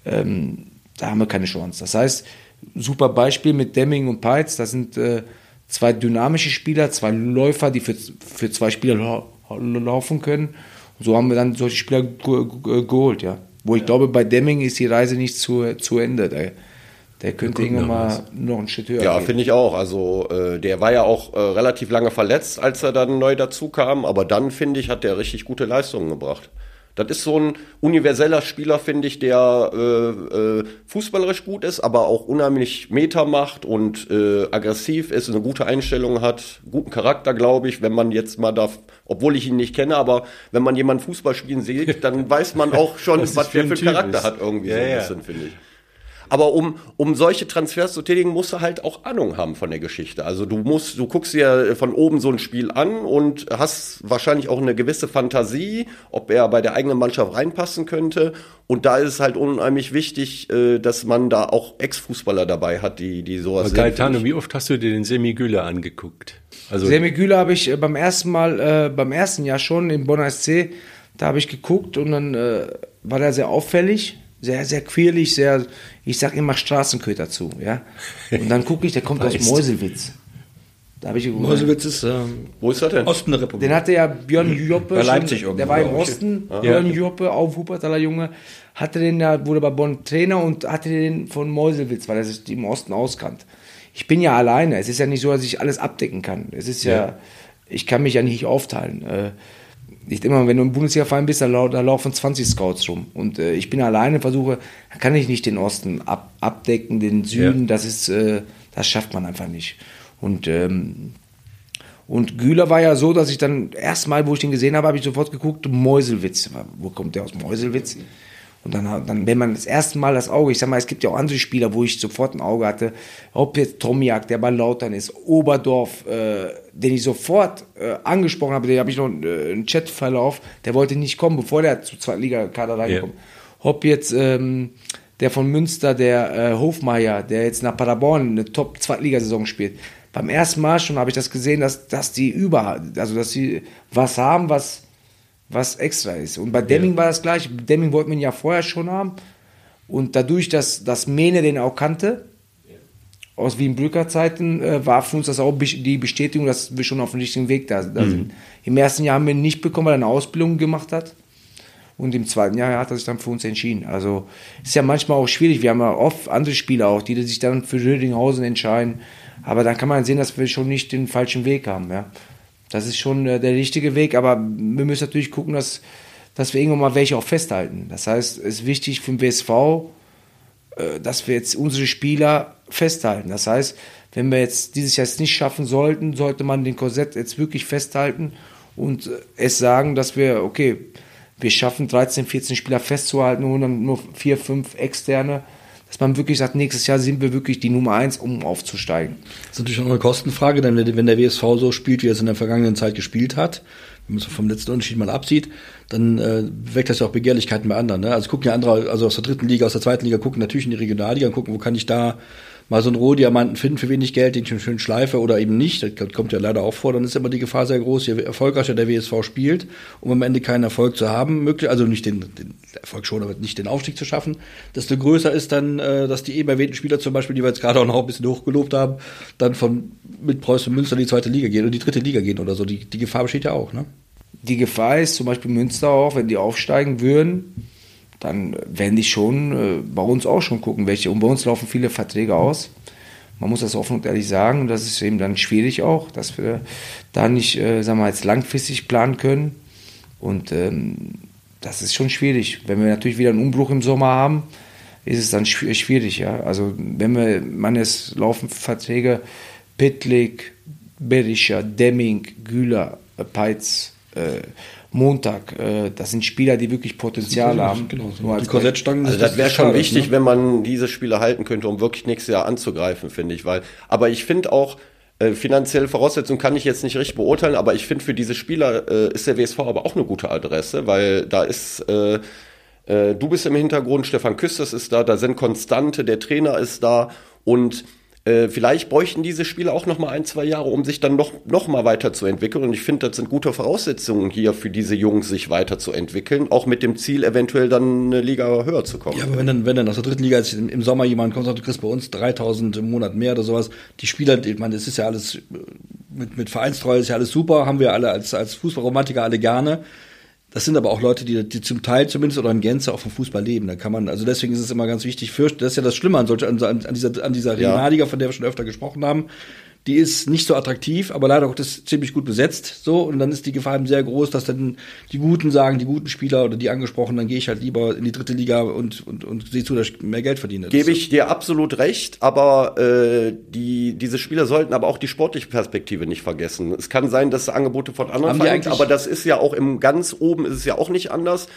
ähm, da haben wir keine Chance. Das heißt, super Beispiel mit Demming und Peitz, das sind äh, zwei dynamische Spieler, zwei Läufer, die für, für zwei Spieler laufen können. Und so haben wir dann solche Spieler geholt, ja. Wo ich ja. glaube, bei Demming ist die Reise nicht zu, zu Ende. Der, der könnte irgendwann mal noch einen Schritt höher Ja, finde ich auch. Also äh, der war ja auch äh, relativ lange verletzt, als er dann neu dazu kam. Aber dann, finde ich, hat der richtig gute Leistungen gebracht. Das ist so ein universeller Spieler, finde ich, der äh, äh, fußballerisch gut ist, aber auch unheimlich Meter macht und äh, aggressiv ist, eine gute Einstellung hat, guten Charakter, glaube ich, wenn man jetzt mal darf, obwohl ich ihn nicht kenne, aber wenn man jemanden Fußball spielen sieht, dann weiß man auch schon, was der für einen Charakter ist. hat irgendwie ja, so ein bisschen, ja. finde ich. Aber um, um solche Transfers zu tätigen, musst du halt auch Ahnung haben von der Geschichte. Also du musst, du guckst dir von oben so ein Spiel an und hast wahrscheinlich auch eine gewisse Fantasie, ob er bei der eigenen Mannschaft reinpassen könnte. Und da ist es halt unheimlich wichtig, äh, dass man da auch Ex-Fußballer dabei hat, die, die sowas Aber Gaetano, wie oft hast du dir den Semi Güller angeguckt? Also Semi Güller habe ich äh, beim ersten Mal, äh, beim ersten Jahr schon im Bonner SC, da habe ich geguckt und dann äh, war der sehr auffällig, sehr, sehr quirlig, sehr, ich sag immer Straßenköter dazu, ja. Und dann gucke ich, der kommt aus Meuselwitz. Da habe ich Meuselwitz ist, ähm, wo ist das denn? Osten der Republik. Den hatte ja Björn Joppe. Bei Leipzig schon, Der war im Osten. Okay. Björn Joppe, auf Wuppertaler Junge. Hatte den da, wurde bei Bonn Trainer und hatte den von Meuselwitz, weil er sich im Osten auskannt. Ich bin ja alleine. Es ist ja nicht so, dass ich alles abdecken kann. Es ist ja, ja ich kann mich ja nicht aufteilen. Äh, nicht immer, wenn du im Bundesliga-Verein bist, da, laufen 20 Scouts rum. Und äh, ich bin alleine, versuche, da kann ich nicht den Osten ab, abdecken, den Süden, ja. das ist, äh, das schafft man einfach nicht. Und, ähm, und Güler war ja so, dass ich dann erstmal, wo ich den gesehen habe, habe ich sofort geguckt, Meuselwitz. Wo kommt der aus Meuselwitz? Und dann, dann, wenn man das erste Mal das Auge, ich sag mal, es gibt ja auch andere Spieler, wo ich sofort ein Auge hatte, ob jetzt Tomiak, der bei Lautern ist, Oberdorf, äh, den ich sofort äh, angesprochen habe, den habe ich noch äh, einen Chatverlauf, der wollte nicht kommen, bevor der zu Zweitliga-Kader reinkommt. Ja. Ob jetzt ähm, der von Münster, der äh, Hofmeier, der jetzt nach Paderborn eine Top-Zweitligasaison spielt, beim ersten Mal schon habe ich das gesehen, dass, dass die über, also dass sie was haben, was, was extra ist. Und bei Deming ja. war das gleich. Deming wollten wir ja vorher schon haben. Und dadurch, dass, dass Mene den auch kannte, aus Wienbrücker Zeiten, äh, war für uns das auch die Bestätigung, dass wir schon auf dem richtigen Weg da, da mhm. sind. Im ersten Jahr haben wir ihn nicht bekommen, weil er eine Ausbildung gemacht hat. Und im zweiten Jahr hat er sich dann für uns entschieden. Also ist ja manchmal auch schwierig. Wir haben ja oft andere Spieler auch, die sich dann für Rödinghausen entscheiden. Aber dann kann man sehen, dass wir schon nicht den falschen Weg haben. Ja. Das ist schon äh, der richtige Weg, aber wir müssen natürlich gucken, dass, dass wir irgendwann mal welche auch festhalten. Das heißt, es ist wichtig für den WSV, dass wir jetzt unsere Spieler festhalten. Das heißt, wenn wir jetzt dieses Jahr jetzt nicht schaffen sollten, sollte man den Korsett jetzt wirklich festhalten und äh, es sagen, dass wir, okay, wir schaffen 13, 14 Spieler festzuhalten und dann nur vier, fünf externe dass man wirklich sagt, nächstes Jahr sind wir wirklich die Nummer eins, um aufzusteigen. Das ist natürlich auch eine Kostenfrage, denn wenn der WSV so spielt, wie er es in der vergangenen Zeit gespielt hat, wenn man es vom letzten Unterschied mal absieht, dann äh, weckt das ja auch Begehrlichkeiten bei anderen. Ne? Also gucken ja andere, also aus der dritten Liga, aus der zweiten Liga, gucken natürlich in die Regionalliga und gucken, wo kann ich da mal so einen Rohdiamanten finden für wenig Geld, den ich schön schleife oder eben nicht. Das kommt ja leider auch vor. Dann ist immer die Gefahr sehr groß, je erfolgreicher der WSV spielt, um am Ende keinen Erfolg zu haben, möglich, also nicht den, den Erfolg schon, aber nicht den Aufstieg zu schaffen, desto größer ist dann, äh, dass die eben erwähnten Spieler zum Beispiel, die wir jetzt gerade auch noch ein bisschen hochgelobt haben, dann von mit Preußen Münster in die zweite Liga gehen oder die dritte Liga gehen oder so. Die, die Gefahr besteht ja auch, ne? Die Gefahr ist zum Beispiel Münster auch, wenn die aufsteigen würden, dann werden die schon äh, bei uns auch schon gucken, welche. Und bei uns laufen viele Verträge aus. Man muss das offen und ehrlich sagen. Und das ist eben dann schwierig auch, dass wir da nicht, äh, sagen wir jetzt langfristig planen können. Und ähm, das ist schon schwierig. Wenn wir natürlich wieder einen Umbruch im Sommer haben, ist es dann schwierig. Ja? Also wenn wir, man es laufen Verträge, Pitlik, Berischer, Demming, Güler, Peitz, äh, Montag. Äh, das sind Spieler, die wirklich Potenzial genau, haben. Genau, so. die Korsettstangen. Also das wäre schon wichtig, ne? wenn man diese Spieler halten könnte, um wirklich nächstes Jahr anzugreifen, finde ich. Weil, aber ich finde auch, äh, finanzielle Voraussetzungen kann ich jetzt nicht richtig beurteilen, aber ich finde für diese Spieler äh, ist der WSV aber auch eine gute Adresse, weil da ist äh, äh, du bist im Hintergrund, Stefan Küsters ist da, da sind Konstante, der Trainer ist da und äh, vielleicht bräuchten diese Spiele auch noch mal ein, zwei Jahre, um sich dann noch, noch mal weiterzuentwickeln. Und ich finde, das sind gute Voraussetzungen hier für diese Jungs, sich weiterzuentwickeln, auch mit dem Ziel, eventuell dann eine Liga höher zu kommen. Ja, aber wenn dann, wenn dann aus der dritten Liga jetzt im Sommer jemand kommt und sagt, du kriegst bei uns 3000 im Monat mehr oder sowas, die Spieler, ich meine, das ist ja alles, mit, mit Vereinstreue ist ja alles super, haben wir alle als, als Fußballromantiker alle gerne. Das sind aber auch Leute, die, die zum Teil zumindest oder in Gänze auch vom Fußball leben. Da kann man, also deswegen ist es immer ganz wichtig, fürcht, das ist ja das Schlimme an, solch, an, an dieser, an dieser Regionalliga, von der wir schon öfter gesprochen haben die ist nicht so attraktiv, aber leider auch das ziemlich gut besetzt. So und dann ist die Gefahr eben sehr groß, dass dann die Guten sagen, die guten Spieler oder die angesprochenen, dann gehe ich halt lieber in die dritte Liga und und und sehe zu, dass ich mehr Geld verdiene. Gebe ich dir absolut recht, aber äh, die diese Spieler sollten aber auch die sportliche Perspektive nicht vergessen. Es kann sein, dass Angebote von anderen Vereinen, aber das ist ja auch im ganz oben ist es ja auch nicht anders.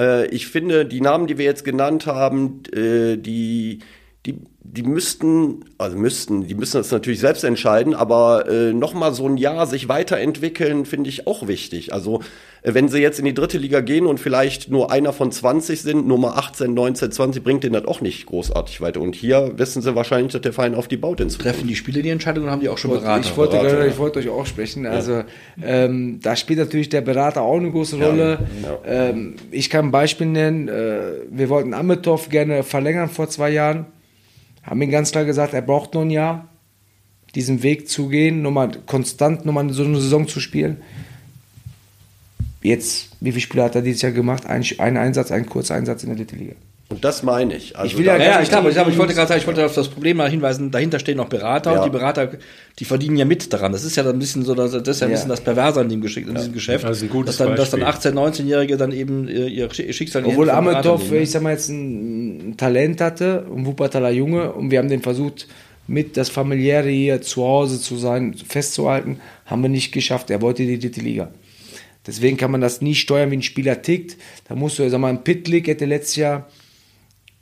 Äh, ich finde, die Namen, die wir jetzt genannt haben, äh, die die, die müssten, also müssten, die müssen das natürlich selbst entscheiden, aber äh, noch mal so ein Jahr sich weiterentwickeln, finde ich auch wichtig. Also äh, wenn sie jetzt in die dritte Liga gehen und vielleicht nur einer von 20 sind, Nummer 18, 19, 20, bringt denen das auch nicht großartig weiter. Und hier wissen sie wahrscheinlich, dass der Verein auf die baut ins Treffen die Spieler die Entscheidung und haben die auch schon Berater? Ich wollte, Berater, ich wollte euch auch sprechen. Also ähm, da spielt natürlich der Berater auch eine große Rolle. Ja, ja. Ähm, ich kann ein Beispiel nennen. Äh, wir wollten Amitov gerne verlängern vor zwei Jahren. Haben ihm ganz klar gesagt, er braucht nur ein Jahr, diesen Weg zu gehen, nochmal konstant nochmal so eine Saison zu spielen jetzt, wie viele Spiele hat er dieses Jahr gemacht? Ein, ein Einsatz, ein Kurzeinsatz in der dritten Liga. Und das meine ich. Also ich will ja, ja ich, glaube, ich, glaube, ich wollte gerade sagen, ich wollte auf das Problem mal hinweisen, dahinter stehen noch Berater ja. und die Berater, die verdienen ja mit daran. Das ist ja dann ein bisschen so, das ist ja ein bisschen das Perverse an dem Geschick, in diesem Geschäft. Das ist ein gutes dass, dann, dass dann 18-, 19-Jährige dann eben ihr Schicksal Obwohl Ametov, ich sag mal jetzt ein, Talent hatte, ein Wuppertaler Junge und wir haben den versucht, mit das familiäre hier zu Hause zu sein, festzuhalten, haben wir nicht geschafft. Er wollte die dritte Liga. Deswegen kann man das nie steuern, wie ein Spieler tickt. Da musst du, sag mal, ein Pitlick hätte letztes Jahr,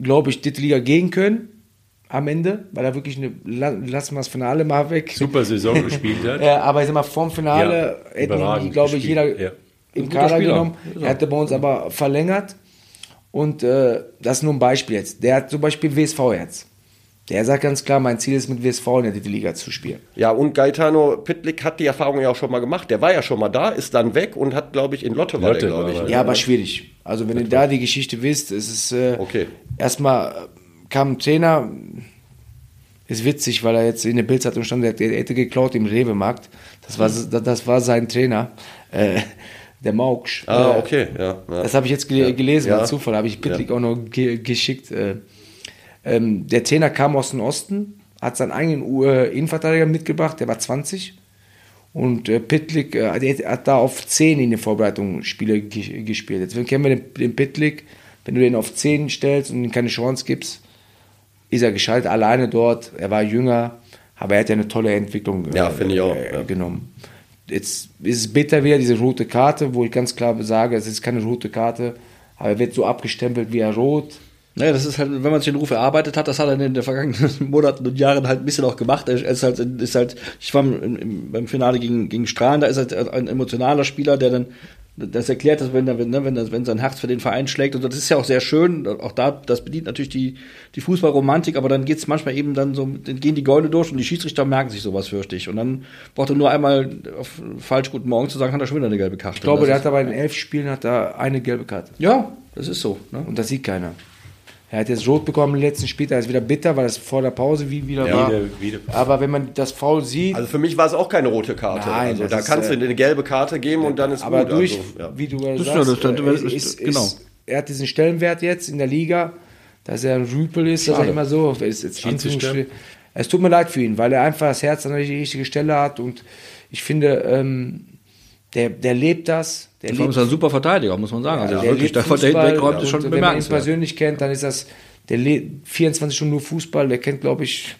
glaube ich, die Liga gehen können am Ende, weil er wirklich eine, lassen wir das Finale mal weg. Super Saison gespielt hat. ja, aber ich sag mal, vorm Finale ja, hätten die, glaube ich, jeder ja. im Kader genommen. Er hätte bei uns aber verlängert. Und äh, das ist nur ein Beispiel jetzt. Der hat zum Beispiel WSV jetzt. Der sagt ganz klar, mein Ziel ist mit WSV in der dritte Liga zu spielen. Ja, und Gaetano Pitlick hat die Erfahrung ja auch schon mal gemacht. Der war ja schon mal da, ist dann weg und hat, glaube ich, in Lotte, war Lotte glaube ich. Ja, aber schwierig. Also wenn ihr da die Geschichte wisst, ist es äh, okay. erstmal äh, kam ein Trainer, ist witzig, weil er jetzt in der Bildzeitung stand, der, der hätte geklaut im Rewe-Markt. Das war, hm. das war sein Trainer. Äh, der Mauksch. Ah, äh, okay, ja. ja. Das habe ich jetzt gel gelesen, ja. Zufall, habe ich Pitlick ja. auch noch ge geschickt. Äh, ähm, der Trainer kam aus dem Osten, hat seinen eigenen äh, Innenverteidiger mitgebracht, der war 20. Und äh, Pitlick äh, hat da auf 10 in den Vorbereitungen Spiele gespielt. Jetzt kennen wir den, den Pitlick, wenn du den auf 10 stellst und ihm keine Chance gibst, ist er geschaltet alleine dort. Er war jünger, aber er hat ja eine tolle Entwicklung ja, äh, ich auch, äh, ja. genommen. Jetzt ist es bitter wieder, diese rote Karte, wo ich ganz klar sage, es ist keine rote Karte, aber er wird so abgestempelt wie er rot. Naja, das ist halt, wenn man sich den Ruf erarbeitet hat, das hat er in den vergangenen Monaten und Jahren halt ein bisschen auch gemacht. Er ist halt, ist halt, ich war im, beim Finale gegen, gegen Strahlen, da ist halt ein emotionaler Spieler, der dann das erklärt, dass wenn, er, ne, wenn, wenn sein Herz für den Verein schlägt, und das ist ja auch sehr schön, auch da, das bedient natürlich die, die Fußballromantik, aber dann geht's manchmal eben dann so, dann gehen die Gäule durch und die Schiedsrichter merken sich sowas, fürchte ich. Und dann braucht er nur einmal auf falsch Guten Morgen zu sagen, hat er schon wieder eine gelbe Karte. Ich glaube, der hat aber in elf Spielen hat er eine gelbe Karte. Ja, das ist so. Ne? Und das sieht keiner. Er hat jetzt rot bekommen im letzten Spiel, da ist wieder bitter, weil es vor der Pause wie wieder ja, war. Wieder, wieder. Aber wenn man das Foul sieht. Also für mich war es auch keine rote Karte. Nein, also da kannst ist, du eine gelbe Karte geben ja, und dann ist aber gut. Aber durch, also, ja. wie du das sagst, das ist, ist, genau. er hat diesen Stellenwert jetzt in der Liga, dass er ein Rüpel ist, Schade. dass er immer so ist. Jetzt es tut mir leid für ihn, weil er einfach das Herz an der richtigen Stelle hat und ich finde, ähm, der, der lebt das. Der lebt, ist ein super Verteidiger, muss man sagen. also der wirklich, der, Fußball, der wegräumt, ist schon Wenn man ihn persönlich kennt, dann ist das, der lebt 24 Stunden nur Fußball, der kennt, glaube ich,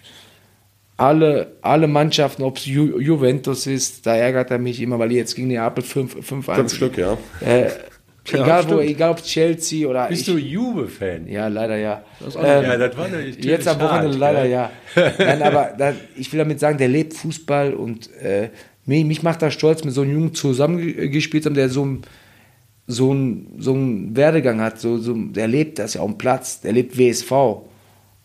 alle, alle Mannschaften, ob es Ju Juventus ist, da ärgert er mich immer, weil jetzt gegen Neapel 5 5 Fünf Stück, ja. Äh, ja, egal, wo, egal ob Chelsea oder. Bist ich, du Juve-Fan? Ja, leider ja. Das ähm, ja, das war Jetzt am Wochenende leider ja. Nein, aber da, ich will damit sagen, der lebt Fußball und äh, mich, mich macht das stolz, mit so einem Jungen zusammengespielt zu haben, der so, so, ein, so einen Werdegang hat. So, so, der lebt das ja auf dem Platz, der lebt WSV.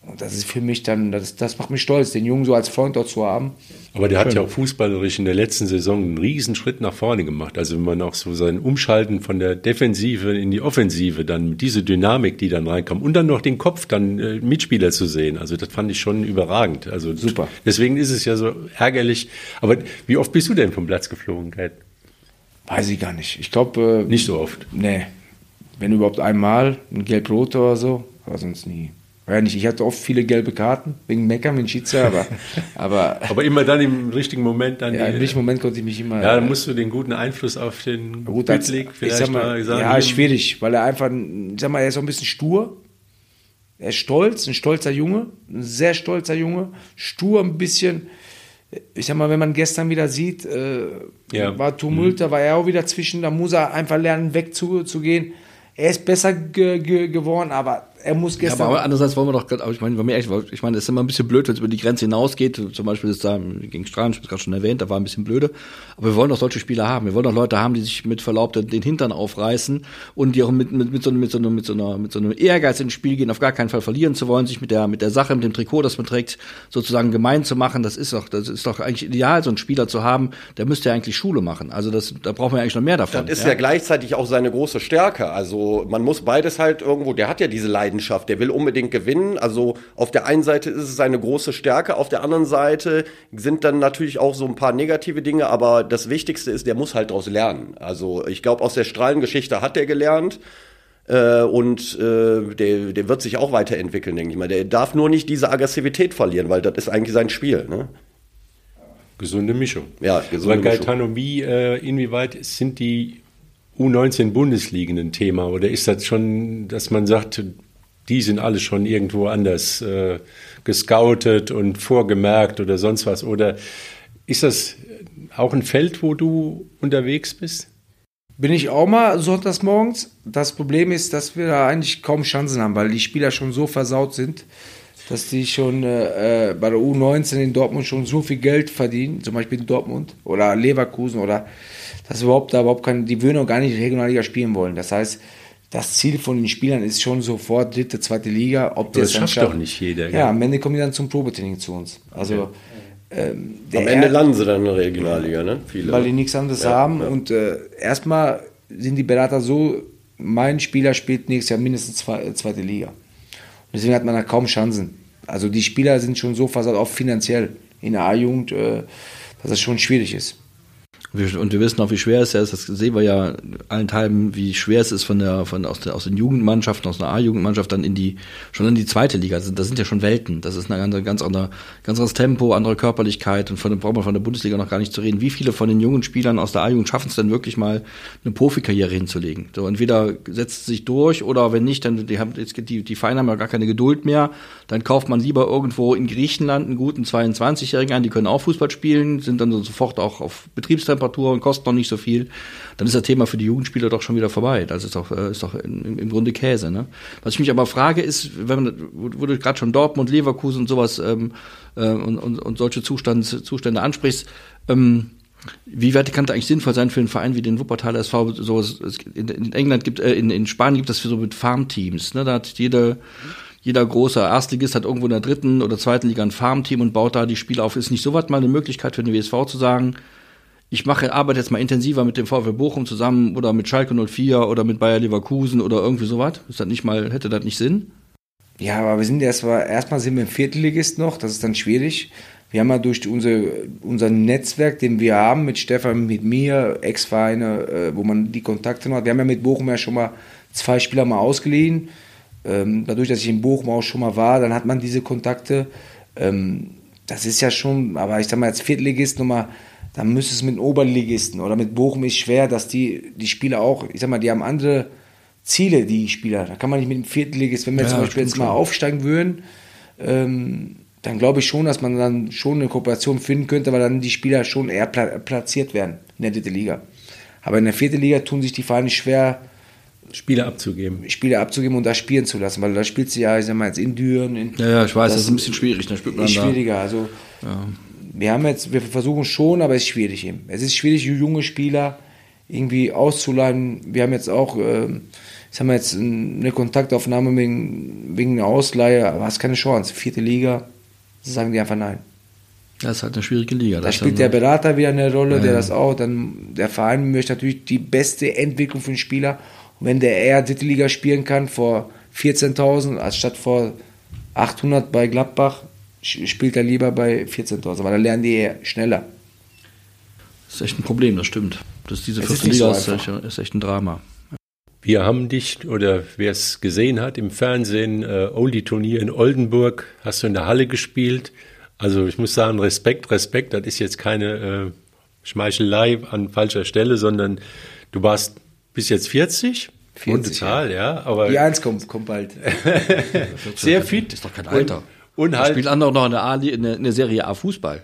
Und das ist für mich dann, das, das macht mich stolz, den Jungen so als Freund dort zu haben. Aber der hat ja auch fußballerisch in der letzten Saison einen riesen Schritt nach vorne gemacht. Also wenn man auch so sein Umschalten von der Defensive in die Offensive, dann diese Dynamik, die dann reinkam und dann noch den Kopf dann äh, Mitspieler zu sehen. Also das fand ich schon überragend. Also super. Deswegen ist es ja so ärgerlich. Aber wie oft bist du denn vom Platz geflogen, Kai? Weiß ich gar nicht. Ich glaube. Äh, nicht so oft. Nee. Wenn überhaupt einmal, ein gelb-rot oder so, aber sonst nie. Ja, nicht. Ich hatte oft viele gelbe Karten wegen Meckern mit Schiedsrichter, aber, aber. aber immer dann im richtigen Moment dann. Ja, im richtigen Moment konnte ich mich immer. Ja, dann musst du den guten Einfluss auf den gut, als, vielleicht ich sag mal, sagen. Ja, schwierig, weil er einfach, ich sag mal, er ist auch ein bisschen stur. Er ist stolz, ein stolzer Junge, ein sehr stolzer Junge, stur ein bisschen. Ich sag mal, wenn man gestern wieder sieht, äh, ja. war Tumult, mhm. da war er auch wieder zwischen, da muss er einfach lernen, wegzugehen. Er ist besser ge ge geworden, aber er muss gestern. Ja, aber andererseits wollen wir doch, aber ich meine, ich meine, es ist immer ein bisschen blöd, wenn es über die Grenze hinausgeht. Zum Beispiel ist da gegen Strahlen, ich habe es gerade schon erwähnt, da war ein bisschen blöde. Aber wir wollen doch solche Spieler haben. Wir wollen doch Leute haben, die sich mit Verlaub den Hintern aufreißen und die auch mit, mit, mit, so, mit, so, mit, so einer, mit so einem Ehrgeiz ins Spiel gehen, auf gar keinen Fall verlieren zu wollen, sich mit der, mit der Sache, mit dem Trikot, das man trägt, sozusagen gemein zu machen. Das ist doch, das ist doch eigentlich ideal, so einen Spieler zu haben. Der müsste ja eigentlich Schule machen. Also das, da brauchen wir eigentlich noch mehr davon. Das ist ja, ja gleichzeitig auch seine große Stärke. Also man muss beides halt irgendwo, der hat ja diese Leidenschaft, der will unbedingt gewinnen. Also auf der einen Seite ist es seine große Stärke, auf der anderen Seite sind dann natürlich auch so ein paar negative Dinge, aber das Wichtigste ist, der muss halt daraus lernen. Also ich glaube, aus der Strahlengeschichte hat er gelernt. Äh, und äh, der, der wird sich auch weiterentwickeln, denke ich mal. Der darf nur nicht diese Aggressivität verlieren, weil das ist eigentlich sein Spiel. Ne? Gesunde Mischung. Ja, gesunde Aber Gaetano, wie, äh, inwieweit sind die U19 Bundesligen ein Thema? Oder ist das schon, dass man sagt, die sind alle schon irgendwo anders äh, gescoutet und vorgemerkt oder sonst was? Oder ist das auch ein Feld, wo du unterwegs bist? Bin ich auch mal sonntags morgens. Das Problem ist, dass wir da eigentlich kaum Chancen haben, weil die Spieler schon so versaut sind, dass die schon äh, äh bei der U19 in Dortmund schon so viel Geld verdienen, zum Beispiel in Dortmund oder Leverkusen oder dass überhaupt da überhaupt keine, die würden auch gar nicht Regionalliga spielen wollen. Das heißt, das Ziel von den Spielern ist schon sofort dritte, zweite Liga. Ob das schafft doch nicht jeder. Ja, am Ende kommen die dann zum Probetraining zu uns. Also okay. ähm, am Ende landen sie dann in der Regionalliga, ne? Viele. Weil die nichts anderes ja, haben. Ja. Und äh, erstmal sind die Berater so, mein Spieler spielt nächstes Jahr mindestens zwei, zweite Liga. Und deswegen hat man da kaum Chancen. Also die Spieler sind schon so versaut, auch finanziell in der A-Jugend, äh, dass es schon schwierig ist. Und wir wissen auch, wie schwer es ist. Das sehen wir ja allenthalben, wie schwer es ist von der, von, aus, der, aus den Jugendmannschaften, aus einer A-Jugendmannschaft dann in die, schon in die zweite Liga. Das sind, das sind ja schon Welten. Das ist ein ganz, ganz, andere, ganz anderes Tempo, andere Körperlichkeit. Und von dem braucht man von der Bundesliga noch gar nicht zu reden. Wie viele von den jungen Spielern aus der A-Jugend schaffen es denn wirklich mal, eine Profikarriere hinzulegen? So, entweder setzt es sich durch oder wenn nicht, dann, die haben, jetzt, die, die Vereine haben ja gar keine Geduld mehr. Dann kauft man lieber irgendwo in Griechenland einen guten 22-Jährigen an, die können auch Fußball spielen, sind dann sofort auch auf Betriebstemperatur Und kostet noch nicht so viel, dann ist das Thema für die Jugendspieler doch schon wieder vorbei. Das ist doch, äh, ist doch im, Grunde Käse. Ne? Was ich mich aber frage, ist, wenn man, wo du gerade schon Dortmund, Leverkusen und sowas ähm, äh, und, und, und solche Zustand, Zustände ansprichst, ähm, wie weit kann das eigentlich sinnvoll sein für einen Verein wie den Wuppertaler SV? So, in, England gibt, äh, in, in Spanien gibt es so mit Farmteams. Ne? Da hat jede, jeder große Erstligist hat irgendwo in der dritten oder zweiten Liga ein Farmteam und baut da die Spiele auf. Ist nicht so was mal eine Möglichkeit für den WSV zu sagen, ich mache, arbeite jetzt mal intensiver mit dem VfB Bochum zusammen oder mit Schalke 04 oder mit Bayer Leverkusen oder irgendwie sowas? Ist das nicht mal, hätte das nicht Sinn? Ja, aber wir sind erstmal, erstmal sind wir im Viertelligist noch, das ist dann schwierig. Wir haben ja durch unser, unser Netzwerk, den wir haben, mit Stefan, mit mir, Ex-Vereine, äh, wo man die Kontakte hat. Wir haben ja mit Bochum ja schon mal zwei Spieler mal ausgeliehen. Ähm, dadurch, dass ich in Bochum auch schon mal war, dann hat man diese Kontakte. Ähm, das ist ja schon, aber ich sag mal, als Viertligist nochmal dann müsste es mit Oberligisten oder mit Bochum ist schwer, dass die, die Spieler auch, ich sag mal, die haben andere Ziele, die Spieler. Da kann man nicht mit dem Viertligist, wenn wir ja, zum Beispiel jetzt mal schon. aufsteigen würden, ähm, dann glaube ich schon, dass man dann schon eine Kooperation finden könnte, weil dann die Spieler schon eher platziert werden in der dritten Liga. Aber in der vierten Liga tun sich die Vereine schwer, Spieler abzugeben. Spieler abzugeben und da spielen zu lassen, weil da spielt sie ja, ich sag mal, jetzt in Düren. In, ja, ja, ich weiß, das, das ist ein bisschen schwierig. Da spielt man ist schwieriger. Also, ja wir haben jetzt, wir versuchen schon, aber es ist schwierig eben. Es ist schwierig, junge Spieler irgendwie auszuleihen. Wir haben jetzt auch, äh, jetzt haben wir jetzt eine Kontaktaufnahme wegen, wegen einer Ausleihe, aber hast keine Chance. Vierte Liga, sagen die einfach nein. Das ist halt eine schwierige Liga. Da spielt der Berater wieder eine Rolle, ja. der das auch, dann der Verein möchte natürlich die beste Entwicklung für den Spieler. Und wenn der eher dritte Liga spielen kann vor 14.000 als statt vor 800 bei Gladbach, spielt er lieber bei 14.000, weil dann lernen die schneller. Das ist echt ein Problem, das stimmt. Das ist diese vierte Liga so ist, ist, echt ein Drama. Wir haben dich, oder wer es gesehen hat, im Fernsehen, äh, Oldie-Turnier in Oldenburg, hast du in der Halle gespielt. Also ich muss sagen, Respekt, Respekt, das ist jetzt keine äh, Schmeichelei an falscher Stelle, sondern du warst bis jetzt 40. 40 Zahl, ja. ja. aber Die Eins kommt, kommt bald. Sehr fit. Das ist doch kein Alter. Und, und halt. Spielt andere noch in der, A, in der, in der Serie A Fußball.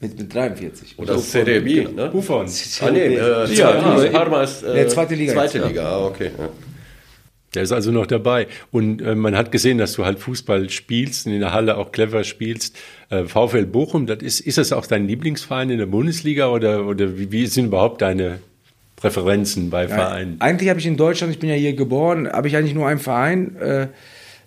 Mit, mit 43. Oder das Serie B, ne? Buffon. Ah, nee, äh, ja, ja, Parma ist äh, nee, zweite Liga. Zweite Liga, ah, okay. Ja. Der ist also noch dabei. Und äh, man hat gesehen, dass du halt Fußball spielst und in der Halle auch clever spielst. Äh, VfL Bochum, das ist, ist das auch dein Lieblingsverein in der Bundesliga oder, oder wie, wie sind überhaupt deine Präferenzen bei Vereinen? Ja, eigentlich habe ich in Deutschland, ich bin ja hier geboren, habe ich eigentlich nur einen Verein. Äh,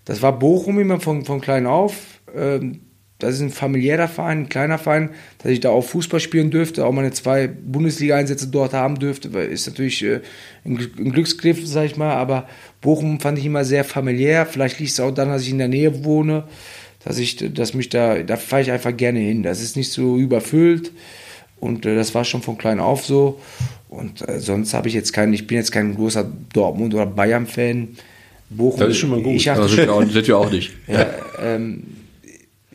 das war Bochum immer von, von klein auf. Ähm, das ist ein familiärer Verein, ein kleiner Verein, dass ich da auch Fußball spielen dürfte, auch meine zwei Bundesliga-Einsätze dort haben dürfte, ist natürlich äh, ein, Glücksgriff, sag ich mal, aber Bochum fand ich immer sehr familiär. Vielleicht liegt es auch daran, dass ich in der Nähe wohne, dass ich, dass mich da, da fahre ich einfach gerne hin. Das ist nicht so überfüllt und äh, das war schon von klein auf so. Und äh, sonst habe ich jetzt keinen, ich bin jetzt kein großer Dortmund- oder Bayern-Fan. Bochum, das ist schon mal gut. Ich das sind wir auch nicht. Ja, ähm,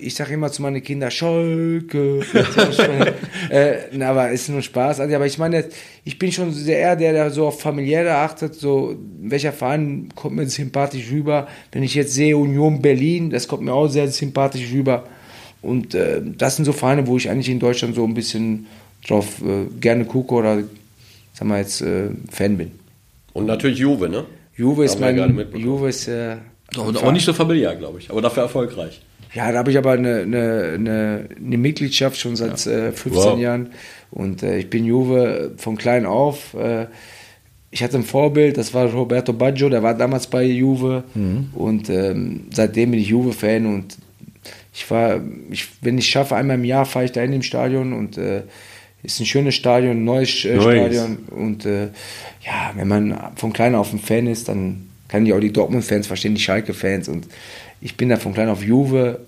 ich sage immer zu meinen Kindern, Schalke. äh, aber ist nur Spaß. Also, aber ich meine, ich bin schon sehr der, der so auf familiäre achtet, so welcher Verein kommt mir sympathisch rüber. Wenn ich jetzt sehe Union Berlin, das kommt mir auch sehr sympathisch rüber. Und äh, das sind so Vereine, wo ich eigentlich in Deutschland so ein bisschen drauf äh, gerne gucke oder, sagen wir jetzt, äh, Fan bin. Und natürlich Juve, ne? Juve ist mein, Juve ist, äh, auch nicht so familiär, glaube ich, aber dafür erfolgreich. Ja, da habe ich aber eine, eine, eine, eine, Mitgliedschaft schon seit ja. äh, 15 wow. Jahren und äh, ich bin Juve von klein auf. Äh, ich hatte ein Vorbild, das war Roberto Baggio, der war damals bei Juve mhm. und ähm, seitdem bin ich Juve-Fan und ich war, ich, wenn ich schaffe, einmal im Jahr fahre ich da in dem Stadion und äh, ist ein schönes Stadion, ein neues äh, Stadion und äh, ja, wenn man von klein auf ein Fan ist, dann kann ich auch die Dortmund-Fans verstehen, die Schalke-Fans und ich bin da von klein auf Juve,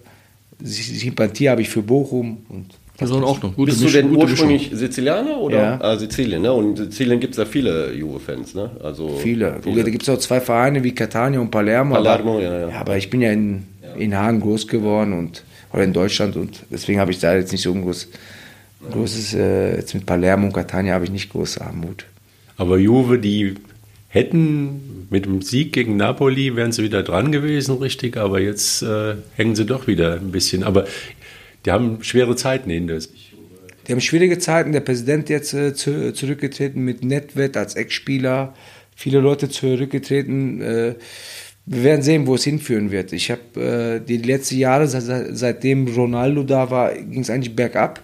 Sympathie habe ich für Bochum und das ist in Ordnung. Gute Bist du denn ursprünglich Sizilianer oder ja. ah, Sizilien? Ne? Und in Sizilien gibt es ja viele Juve-Fans. Ne? Also viele. viele. Da gibt es auch zwei Vereine wie Catania und Palermo. Palermo, aber, ja, ja. aber ich bin ja in, in Hagen groß geworden und oder in Deutschland und deswegen habe ich da jetzt nicht so ein groß, großes, äh, jetzt mit Palermo und Catania habe ich nicht große Armut. Aber Juve, die hätten mit dem Sieg gegen Napoli wären sie wieder dran gewesen, richtig, aber jetzt äh, hängen sie doch wieder ein bisschen. Aber die haben schwere Zeiten hinter sich. Die haben schwierige Zeiten. Der Präsident jetzt äh, zu, zurückgetreten mit Netwet als Ex-Spieler. Viele Leute zurückgetreten. Äh, wir werden sehen, wo es hinführen wird. Ich habe äh, die letzten Jahre, seit, seitdem Ronaldo da war, ging es eigentlich bergab.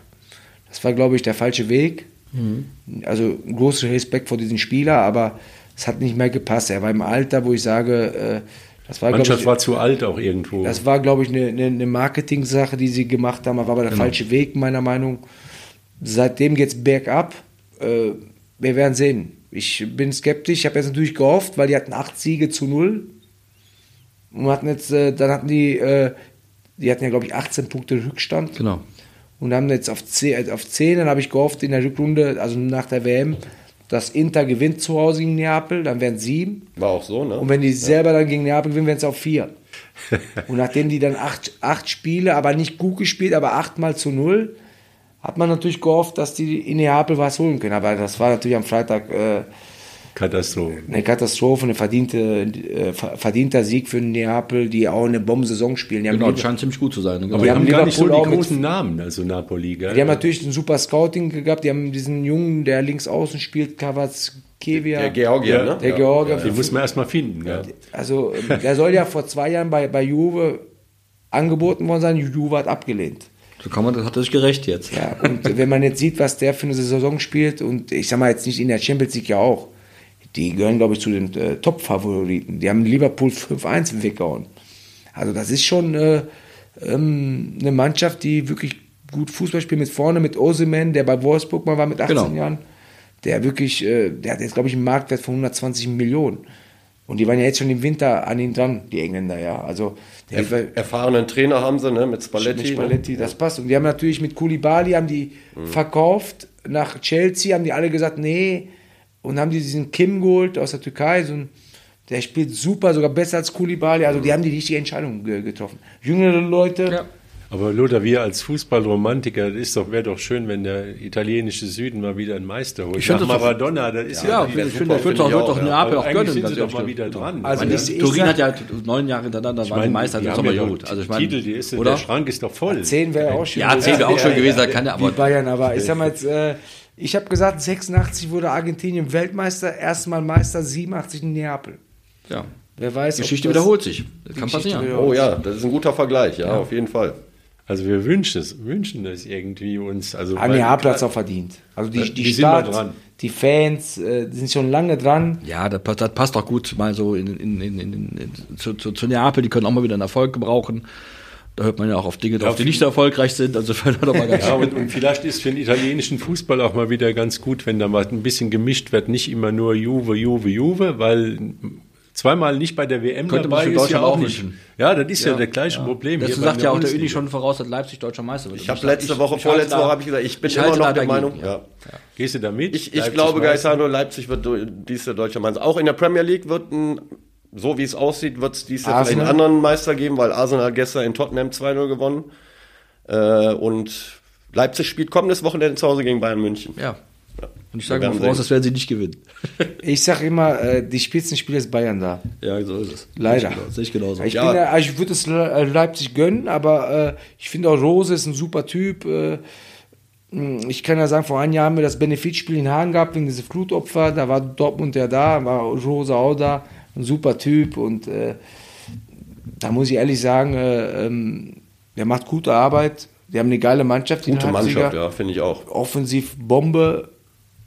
Das war, glaube ich, der falsche Weg. Mhm. Also großer Respekt vor diesen Spieler, aber es hat nicht mehr gepasst. Er war im Alter, wo ich sage, äh, das war, Mannschaft ich, war zu alt auch irgendwo. Das war, glaube ich, eine, eine Marketing-Sache, die sie gemacht haben. War aber der genau. falsche Weg, meiner Meinung. Seitdem geht es bergab. Äh, wir werden sehen. Ich bin skeptisch. Ich habe jetzt natürlich gehofft, weil die hatten acht Siege zu null. Und hatten jetzt, äh, dann hatten die, die hatten ja, glaube ich, 18 Punkte Rückstand. Genau. Und haben jetzt auf 10, auf 10 dann habe ich gehofft in der Rückrunde, also nach der WM, dass Inter gewinnt zu Hause gegen Neapel, dann wären es sieben. War auch so, ne? Und wenn die selber dann gegen Neapel gewinnen, wären es auch vier. und nachdem die dann acht, acht Spiele, aber nicht gut gespielt, aber achtmal zu null, hat man natürlich gehofft, dass die in Neapel was holen können. Aber das war natürlich am Freitag äh, Katastrophe. Eine Katastrophe, ein verdiente, äh, verdienter Sieg für Neapel, die auch eine Bombensaison spielen. Die genau, das scheint ziemlich gut zu sein. Genau. Aber die, die haben gar nicht so die großen Namen, also Napoli. Gell? Die haben natürlich ein super Scouting gehabt. Die haben diesen Jungen, der links außen spielt, Kavatskelia. Der Georgier, ne? Der Georgier. Ja, den muss man erstmal finden. Ja. Also, der soll ja vor zwei Jahren bei, bei Juve angeboten worden sein. Juve hat abgelehnt. So kann man, das hat er sich gerecht jetzt. Ja, und wenn man jetzt sieht, was der für eine Saison spielt, und ich sag mal jetzt nicht in der Champions League ja auch, die gehören, glaube ich, zu den äh, Top-Favoriten. Die haben Liverpool 5-1 weggehauen. Also das ist schon äh, ähm, eine Mannschaft, die wirklich gut Fußball spielt mit vorne, mit Osimhen, der bei Wolfsburg mal war mit 18 genau. Jahren. Der wirklich, äh, der hat jetzt, glaube ich, einen Marktwert von 120 Millionen. Und die waren ja jetzt schon im Winter an ihn dran, die Engländer, ja. Also Erf erfahrenen Trainer haben sie, ne, mit Spalletti. Mit Spalletti, ne? das passt. Und die haben natürlich mit Koulibaly haben die mhm. verkauft nach Chelsea, haben die alle gesagt, nee, und haben die diesen Kim geholt aus der Türkei, so ein, der spielt super, sogar besser als Koulibaly, also die haben die richtige Entscheidung getroffen. Jüngere Leute. Ja. Aber Lothar, wir als Fußballromantiker, das doch, wäre doch schön, wenn der italienische Süden mal wieder einen Meister holt. Ich Nach Maradona, das ist ja, ja ich finde, wird doch, wird doch Neapel auch gönnen. Sind sie doch mal wieder dran. Also meine, ich, Turin hat ja neun Jahre hintereinander ich mein, Meister, das ist doch mal gut. Also ich meine, Titel, die ist, oder? der Schrank ist doch voll. Zehn wäre auch schön. Ja, zehn wäre auch schön gewesen, da kann er aber. Bayern, aber ich sag mal jetzt, äh, ich habe gesagt, 86 wurde Argentinien Weltmeister, erstmal Meister, 87 in Neapel. Ja. wer weiß. Die Geschichte wiederholt sich. Das kann passieren. Oh ja, das ist ein guter Vergleich, ja, ja. auf jeden Fall. Also wir wünschen es, wünschen das irgendwie uns. Also Haben ja Platz auch verdient. Also die, die, die Stadt, die Fans äh, sind schon lange dran. Ja, das, das passt auch gut mal so in, in, in, in zu, zu, zu, Neapel. Die können auch mal wieder einen Erfolg gebrauchen. Da hört man ja auch auf Dinge drauf, ja, die nicht erfolgreich sind. Also mal ganz ja, und, und, vielleicht ist für den italienischen Fußball auch mal wieder ganz gut, wenn da mal ein bisschen gemischt wird. Nicht immer nur Juve, Juve, Juve, weil zweimal nicht bei der WM Könnte dabei ist ja auch nicht. Ja, das ist ja, ja der gleiche ja. Problem. Das sagt ja auch der Uni schon voraus, dass Leipzig deutscher Meister wird. Ich habe letzte Woche, ich, vorletzte Woche habe ich gesagt, ich bin ich immer noch der Meinung. Ja. Gehst du da mit? Ich, ich glaube, Gaetano Leipzig wird dies Jahr deutscher Meister. Auch in der Premier League wird ein so wie es aussieht, wird es dies Jahr vielleicht einen anderen Meister geben, weil Arsenal gestern in Tottenham 2-0 gewonnen. Äh, und Leipzig spielt kommendes Wochenende zu Hause gegen Bayern München. Ja. Und ich sage mal voraus, das werden sie nicht gewinnen. Ich sage immer, äh, die Spitzenspieler ist Bayern da. Ja, so ist es. Leider. Sehe ich genauso. Ich, ja. bin, ich würde es Leipzig gönnen, aber äh, ich finde auch Rose ist ein super Typ. Äh, ich kann ja sagen, vor einem Jahr haben wir das Benefitspiel in Hagen gehabt wegen dieser Flutopfer. Da war Dortmund ja da, war Rose auch da. Ein super Typ und äh, da muss ich ehrlich sagen, äh, ähm, der macht gute Arbeit. Die haben eine geile Mannschaft. Gute Mannschaft, ja, finde ich auch. Offensiv Bombe.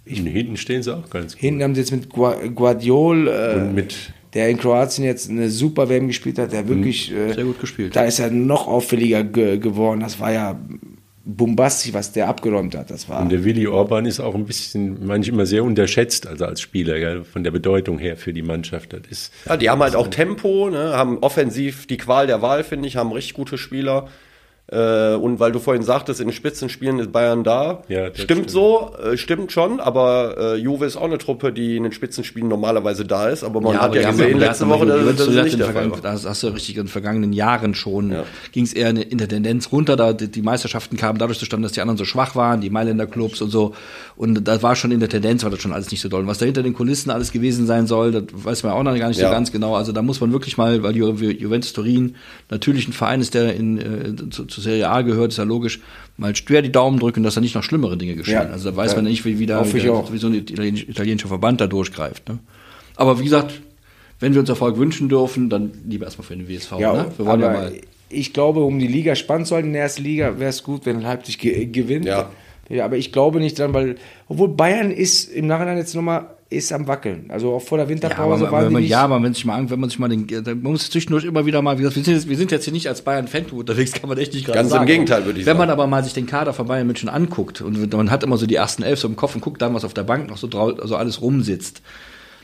Ich, hinten stehen sie auch ganz gut. Hinten haben sie jetzt mit Guardiol, äh, mit der in Kroatien jetzt eine super WM gespielt hat, der mhm. wirklich äh, sehr gut gespielt. Da ist er noch auffälliger ge geworden. Das war ja bombastisch, was der abgeräumt hat. Das war und der Willi Orban ist auch ein bisschen manchmal sehr unterschätzt, also als Spieler, ja, von der Bedeutung her für die Mannschaft. Das ist, ja, die haben halt auch Tempo, ne, haben offensiv die Qual der Wahl, finde ich, haben richtig gute Spieler. Äh, und weil du vorhin sagtest, in den Spitzenspielen ist Bayern da. Ja, stimmt, stimmt, so, äh, stimmt schon, aber äh, Juve ist auch eine Truppe, die in den Spitzenspielen normalerweise da ist. Aber man ja, hat ja gesehen letzte Woche, dass das, das nicht der Fall war. Das hast du richtig in den vergangenen Jahren schon. Ja. Ging es eher in der Tendenz runter, da die, die, Meisterschaften kamen dadurch zustande, dass die anderen so schwach waren, die Mailänder Clubs und so. Und da war schon in der Tendenz, war das schon alles nicht so doll. Und was da hinter den Kulissen alles gewesen sein soll, das weiß man auch noch gar nicht ja. so ganz genau. Also da muss man wirklich mal, weil Ju Juventus Turin natürlich ein Verein ist, der in, äh, zu, zu Serie A gehört, ja logisch, mal schwer die Daumen drücken, dass da nicht noch schlimmere Dinge geschehen. Ja, also da weiß ja, man nicht, wie, wie, da, wie, da, wie so ein italienischer Verband da durchgreift. Ne? Aber wie gesagt, wenn wir uns Erfolg wünschen dürfen, dann lieber erstmal für den WSV. Ja, ne? wir wollen ja mal ich glaube, um die Liga spannend zu halten in der ersten Liga, wäre es gut, wenn Leipzig ge gewinnt. Ja. Ja. Aber ich glaube nicht dran, weil, obwohl Bayern ist im Nachhinein jetzt nochmal ist am wackeln. Also auch vor der Winterpause ja, waren man, Ja, aber wenn sich mal, wenn man sich mal den, man muss zwischendurch immer wieder mal, wir sind, jetzt, wir sind jetzt hier nicht als Bayern Fanclub unterwegs, kann man echt nicht gerade Ganz sagen. im Gegenteil würde ich wenn sagen. Wenn man aber mal sich den Kader von Bayern München anguckt und man hat immer so die ersten elf so im Kopf und guckt dann, was auf der Bank noch so drau, also alles rumsitzt.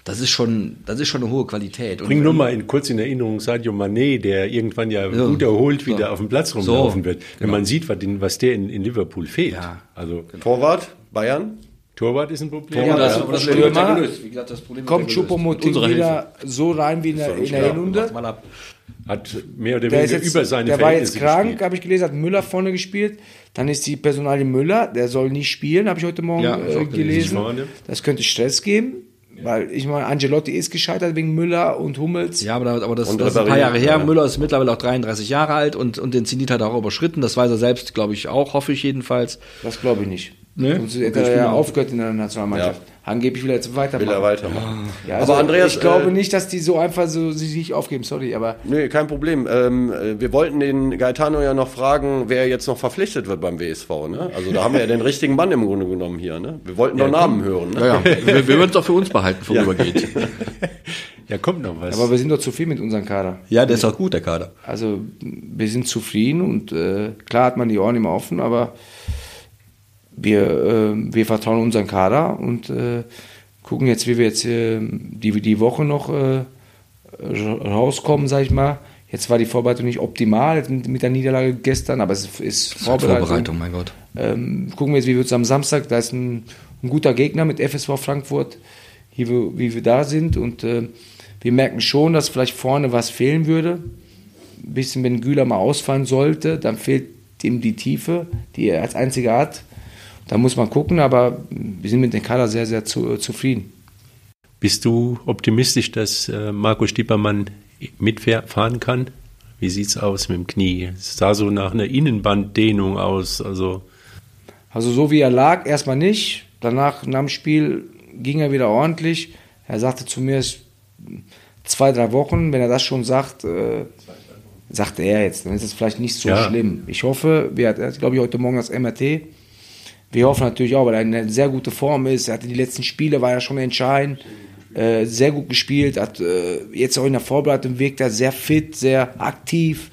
Das ist schon, das ist schon eine hohe Qualität. Bring nur mal in, kurz in Erinnerung Sadio Mané, der irgendwann ja, ja gut erholt wieder so. auf dem Platz rumlaufen so, wird. Wenn genau. man sieht, was, den, was der in, in Liverpool fehlt. Ja. Also Torwart, Bayern? Torwart ist ein Problem. Ja, das, das, das, das, Wie gesagt, das Problem kommt Choupo-Moting wieder so rein wie in der, in der Hinrunde. Hat mehr oder weniger jetzt, über seine Der war jetzt krank, habe ich gelesen, hat Müller vorne gespielt. Dann ist die Personalie Müller, der soll nicht spielen, habe ich heute Morgen ja, äh, gelesen. Das könnte Stress geben. Weil ich meine, Angelotti ist gescheitert wegen Müller und Hummels. Ja, aber, aber das, das ist ein paar Jahre her. Ja. Müller ist mittlerweile auch 33 Jahre alt und, und den Zenit hat er auch überschritten. Das weiß er selbst, glaube ich, auch, hoffe ich jedenfalls. Das glaube ich nicht. Ne? Sonst hätte er ja aufgehört in der Nationalmannschaft. Ja. Angeblich will er jetzt weitermachen. Will er weitermachen. Ja, also aber Andreas, ich glaube äh, nicht, dass die so einfach so sich aufgeben. Sorry, aber. Nee, kein Problem. Ähm, äh, wir wollten den Gaetano ja noch fragen, wer jetzt noch verpflichtet wird beim WSV. Ne? Also da haben wir ja den richtigen Mann im Grunde genommen hier. Ne? Wir wollten ja, doch Namen hören. Ne? Ja, ja. wir, wir würden es doch für uns behalten, vorübergeht. Ja, kommt noch was. Aber wir sind doch zufrieden mit unserem Kader. Ja, der ist auch gut, der Kader. Also wir sind zufrieden und äh, klar hat man die Ohren immer offen, aber wir, äh, wir vertrauen unseren Kader und äh, gucken jetzt, wie wir jetzt äh, die, die Woche noch äh, rauskommen, sag ich mal. Jetzt war die Vorbereitung nicht optimal mit, der Niederlage gestern, aber es ist Vorbereitung. Vorbereitung, mein Gott. Ähm, gucken wir jetzt, wie wird es am Samstag. Da ist ein, ein, guter Gegner mit FSV Frankfurt, hier, wie wir da sind. Und äh, wir merken schon, dass vielleicht vorne was fehlen würde. Ein bisschen, wenn Güler mal ausfallen sollte, dann fehlt ihm die Tiefe, die er als einziger hat. Da muss man gucken, aber wir sind mit dem Kader sehr, sehr zu, zufrieden. Bist du optimistisch, dass äh, Marco Stiepermann mitfahren kann? Wie sieht es aus mit dem Knie? Es sah so nach einer Innenbanddehnung aus. Also, also so wie er lag, erstmal nicht. Danach, nach dem Spiel, ging er wieder ordentlich. Er sagte zu mir, zwei, drei Wochen, wenn er das schon sagt, äh, sagt er jetzt, dann ist es vielleicht nicht so ja. schlimm. Ich hoffe, wir hat, glaube ich, heute Morgen das MRT. Wir hoffen natürlich auch, weil er in sehr gute Form ist. Er hatte die letzten Spiele, war ja schon entscheidend. Äh, sehr gut gespielt, hat äh, jetzt auch in der Vorbereitung wirkt er sehr fit, sehr aktiv.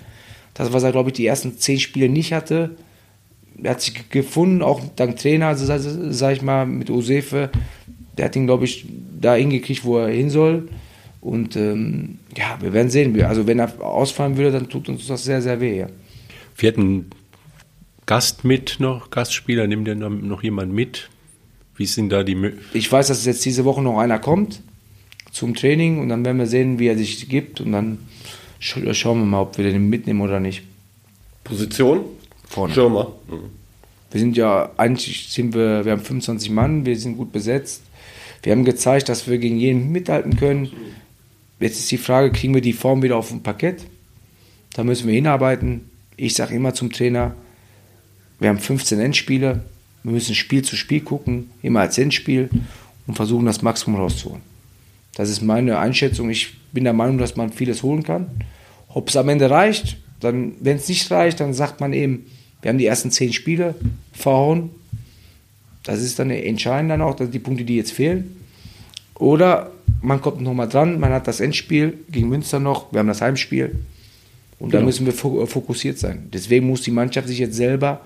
Das, was er, glaube ich, die ersten zehn Spiele nicht hatte. Er hat sich gefunden, auch dank Trainer, also, sag ich mal, mit Osefe. Der hat ihn, glaube ich, da hingekriegt, wo er hin soll. Und ähm, ja, wir werden sehen. Also wenn er ausfallen würde, dann tut uns das sehr, sehr weh. Ja. Wir hatten Gast mit noch, Gastspieler, nimmt denn noch jemand mit? Wie sind da die Möglichkeiten? Ich weiß, dass jetzt diese Woche noch einer kommt zum Training und dann werden wir sehen, wie er sich gibt und dann schauen wir mal, ob wir den mitnehmen oder nicht. Position? Vorne. Schirmer. Mhm. Wir sind ja, eigentlich sind wir, wir haben 25 Mann, wir sind gut besetzt. Wir haben gezeigt, dass wir gegen jeden mithalten können. Jetzt ist die Frage, kriegen wir die Form wieder auf dem Parkett? Da müssen wir hinarbeiten. Ich sage immer zum Trainer, wir haben 15 Endspiele, wir müssen Spiel zu Spiel gucken, immer als Endspiel und versuchen, das Maximum rauszuholen. Das ist meine Einschätzung. Ich bin der Meinung, dass man vieles holen kann. Ob es am Ende reicht, dann, wenn es nicht reicht, dann sagt man eben, wir haben die ersten zehn Spiele verhauen. Das ist dann entscheidend dann auch, dass die Punkte, die jetzt fehlen. Oder man kommt nochmal dran, man hat das Endspiel gegen Münster noch, wir haben das Heimspiel. Und genau. da müssen wir fokussiert sein. Deswegen muss die Mannschaft sich jetzt selber,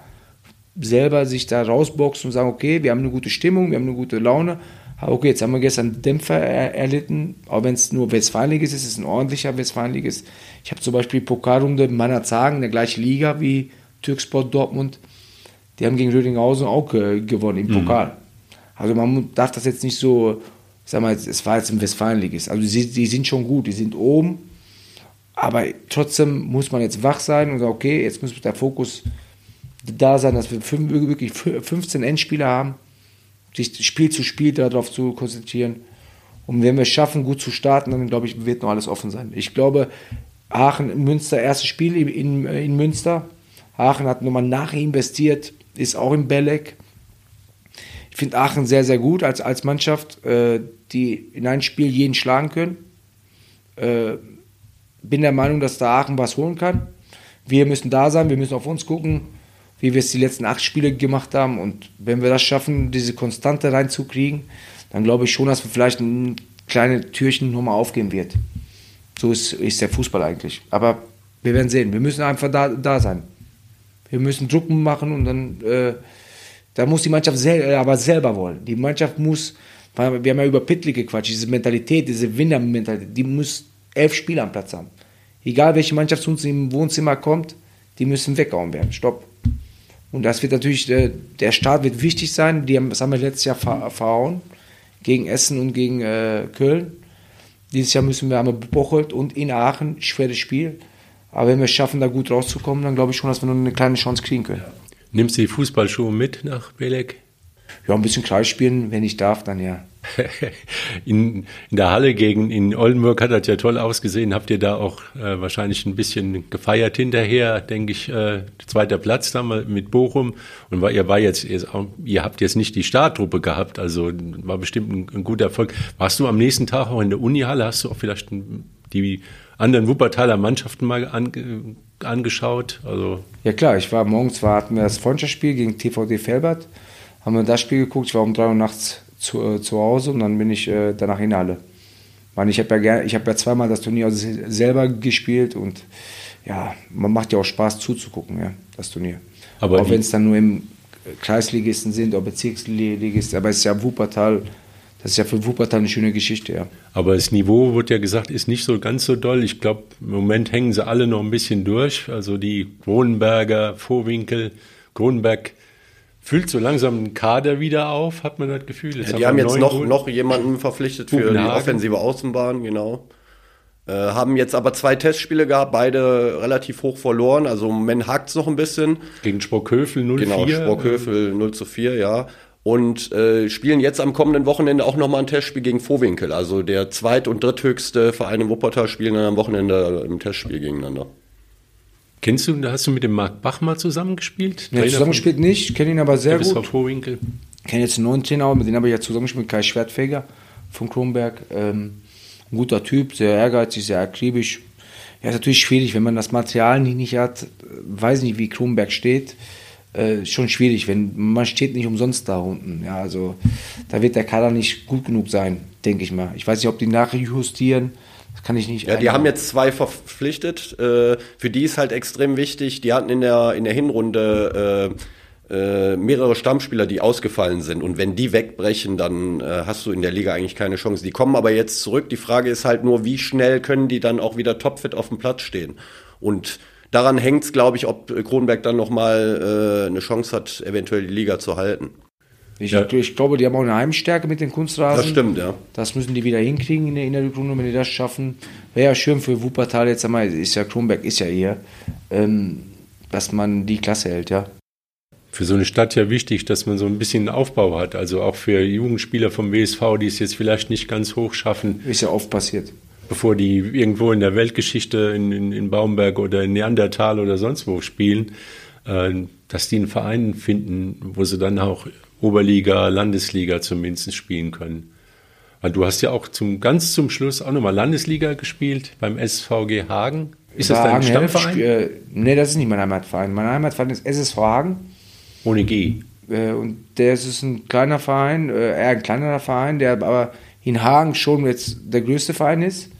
selber sich da rausboxen und sagen, okay, wir haben eine gute Stimmung, wir haben eine gute Laune, okay, jetzt haben wir gestern Dämpfer er erlitten, auch wenn es nur Westfalenliges ist, ist es ein ordentlicher Westfalenliges. Ich habe zum Beispiel Pokalrunde meiner Zagen, der gleiche Liga wie Türksport Dortmund. Die haben gegen Rödinghausen auch gewonnen im mhm. Pokal. Also man darf das jetzt nicht so, sag mal, es war jetzt im Westfalenliges. Also die, die sind schon gut, die sind oben. Aber trotzdem muss man jetzt wach sein und sagen, okay, jetzt muss der Fokus da sein, dass wir wirklich 15 Endspieler haben sich Spiel zu Spiel darauf zu konzentrieren. Und wenn wir es schaffen, gut zu starten, dann glaube ich, wird noch alles offen sein. Ich glaube, Aachen, Münster, erstes Spiel in, in Münster. Aachen hat nochmal nachinvestiert, ist auch im Belek. Ich finde Aachen sehr, sehr gut als, als Mannschaft, äh, die in einem Spiel jeden schlagen können. Äh, bin der Meinung, dass da Aachen was holen kann. Wir müssen da sein, wir müssen auf uns gucken wie wir es die letzten acht Spiele gemacht haben. Und wenn wir das schaffen, diese Konstante reinzukriegen, dann glaube ich schon, dass wir vielleicht ein kleines Türchen nochmal aufgehen wird. So ist, ist der Fußball eigentlich. Aber wir werden sehen. Wir müssen einfach da, da sein. Wir müssen Drucken machen und dann äh, da muss die Mannschaft sel äh, aber selber wollen. Die Mannschaft muss, wir haben ja über Pittli gequatscht, diese Mentalität, diese Winner-Mentalität, die muss elf Spieler am Platz haben. Egal welche Mannschaft zu uns im Wohnzimmer kommt, die müssen weggehauen werden. Stopp. Und das wird natürlich, der, der Start wird wichtig sein. Die haben, das haben wir letztes Jahr verhauen gegen Essen und gegen äh, Köln. Dieses Jahr müssen wir einmal Bocholt und in Aachen, schweres Spiel. Aber wenn wir es schaffen, da gut rauszukommen, dann glaube ich schon, dass wir noch eine kleine Chance kriegen können. Nimmst du die Fußballschuhe mit nach Belek? Ja, ein bisschen Kreis spielen, wenn ich darf, dann ja. in, in der Halle gegen in Oldenburg hat das ja toll ausgesehen. Habt ihr da auch äh, wahrscheinlich ein bisschen gefeiert hinterher, denke ich, äh, zweiter Platz da mal mit Bochum. Und war, ihr war jetzt, ihr habt jetzt nicht die Starttruppe gehabt, also war bestimmt ein, ein guter Erfolg. Warst du am nächsten Tag auch in der Unihalle? Hast du auch vielleicht die anderen Wuppertaler Mannschaften mal an, angeschaut? Also ja klar, ich war morgens war, hatten wir das Freundschaftsspiel gegen TVD Felbert, haben wir das Spiel geguckt, ich war um drei Uhr nachts zu, äh, zu Hause und dann bin ich äh, danach in Halle. Man, ich habe ja, hab ja zweimal das Turnier selber gespielt und ja, man macht ja auch Spaß zuzugucken, ja, das Turnier. Aber auch wenn es dann nur im Kreisligisten sind oder Bezirksligisten, aber es ist ja Wuppertal, das ist ja für Wuppertal eine schöne Geschichte, ja. Aber das Niveau, wird ja gesagt, ist nicht so ganz so doll. Ich glaube, im Moment hängen sie alle noch ein bisschen durch. Also die Kronenberger, Vorwinkel, Kronberg, füllt so langsam ein Kader wieder auf, hat man das Gefühl. Ja, die haben, haben jetzt noch, noch jemanden verpflichtet für die offensive Außenbahn, genau. Äh, haben jetzt aber zwei Testspiele gehabt, beide relativ hoch verloren. Also Moment hakt es noch ein bisschen. Gegen Sprockhövel 0 Genau, Sprockhövel 0 zu 4, ja. Und äh, spielen jetzt am kommenden Wochenende auch nochmal ein Testspiel gegen Vorwinkel. Also der zweit- und dritthöchste Verein im Wuppertal spielen dann am Wochenende im Testspiel gegeneinander. Kennst du, hast du mit dem Marc Bach mal zusammengespielt? Ja, zusammengespielt nicht, kenne ihn aber sehr gut. Vorwinkel. Kenne jetzt einen neuen Trainer, mit dem habe ich ja zusammengespielt, Kai Schwertfeger von Kronberg. Ähm, ein guter Typ, sehr ehrgeizig, sehr akribisch. Ja, ist natürlich schwierig, wenn man das Material nicht, nicht hat, weiß nicht, wie Kronberg steht. Äh, schon schwierig, wenn man steht nicht umsonst da unten. Ja, also da wird der Kader nicht gut genug sein, denke ich mal. Ich weiß nicht, ob die nachjustieren. Das kann ich nicht. Ja, die haben jetzt zwei verpflichtet. Äh, für die ist halt extrem wichtig. Die hatten in der in der Hinrunde äh, äh, mehrere Stammspieler, die ausgefallen sind. Und wenn die wegbrechen, dann äh, hast du in der Liga eigentlich keine Chance. Die kommen aber jetzt zurück. Die Frage ist halt nur, wie schnell können die dann auch wieder topfit auf dem Platz stehen? Und daran hängt es, glaube ich, ob Kronberg dann nochmal äh, eine Chance hat, eventuell die Liga zu halten. Ich, ja. ich, glaube, die haben auch eine Heimstärke mit den Kunstrasen. Das stimmt, ja. Das müssen die wieder hinkriegen in der, in der Rückrunde, wenn die das schaffen. Wäre ja schön für Wuppertal jetzt einmal, ist ja Kronberg ist ja hier, ähm, dass man die Klasse hält, ja für so eine Stadt ja wichtig, dass man so ein bisschen Aufbau hat. Also auch für Jugendspieler vom WSV, die es jetzt vielleicht nicht ganz hoch schaffen. Ist ja oft passiert. Bevor die irgendwo in der Weltgeschichte in, in, in Baumberg oder in Neandertal oder sonst wo spielen, äh, dass die einen Verein finden, wo sie dann auch Oberliga, Landesliga zumindest spielen können. Weil du hast ja auch zum, ganz zum Schluss auch nochmal Landesliga gespielt beim SVG Hagen. Ist das dein Stammverein? Äh, nee, das ist nicht mein Heimatverein. Mein Heimatverein ist SSV Hagen. Ohne G. Äh, und der ist ein kleiner Verein, äh, eher ein kleinerer Verein, der aber in Hagen schon jetzt der größte Verein ist.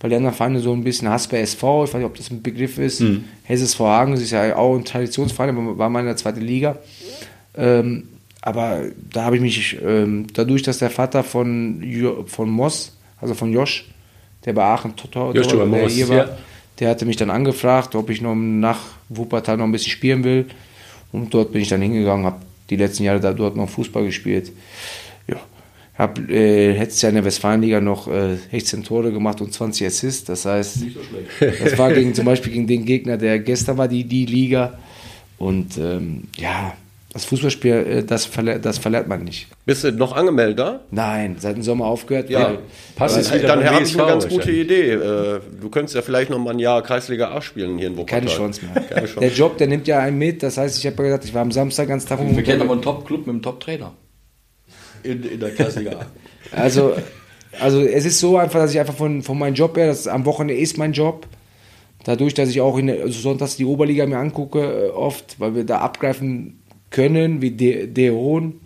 Weil die anderen Vereine so ein bisschen Hasper SV, ich weiß nicht, ob das ein Begriff ist. Mhm. Hesses vor Hagen, ist ja auch ein Traditionsverein, war mal in der zweiten Liga. Ähm, aber da habe ich mich, ähm, dadurch, dass der Vater von, von Moss, also von Josh, der bei Aachen Toto, der Moss, hier war, ja. der hatte mich dann angefragt, ob ich noch nach Wuppertal noch ein bisschen spielen will. Und dort bin ich dann hingegangen, habe die letzten Jahre da dort noch Fußball gespielt. Ja, habe äh, letztes Jahr in der Westfalenliga noch äh, 16 Tore gemacht und 20 Assists. Das heißt, so das war gegen, zum Beispiel gegen den Gegner, der gestern war, die, die Liga. Und ähm, ja, das Fußballspiel, äh, das, verle das verlernt man nicht. Bist du noch angemeldet da? Nein, seit dem Sommer aufgehört. Ja, passt es wieder Dann habe ich eine ganz gute Idee. Äh, du könntest ja vielleicht noch mal ein Jahr Kreisliga A spielen hier in Wuppertal. Keine Chance mehr. Keine Chance. Der Job, der nimmt ja einen mit. Das heißt, ich habe gesagt, ich war am Samstag ganz Tag. Wir kennen aber einen Top-Club mit einem Top-Trainer. In, in der Kreisliga A. Also, also es ist so einfach, dass ich einfach von, von meinem Job her, das am Wochenende ist mein Job. Dadurch, dass ich auch in also sonntags die Oberliga mir angucke, äh, oft, weil wir da abgreifen können, wie Deon,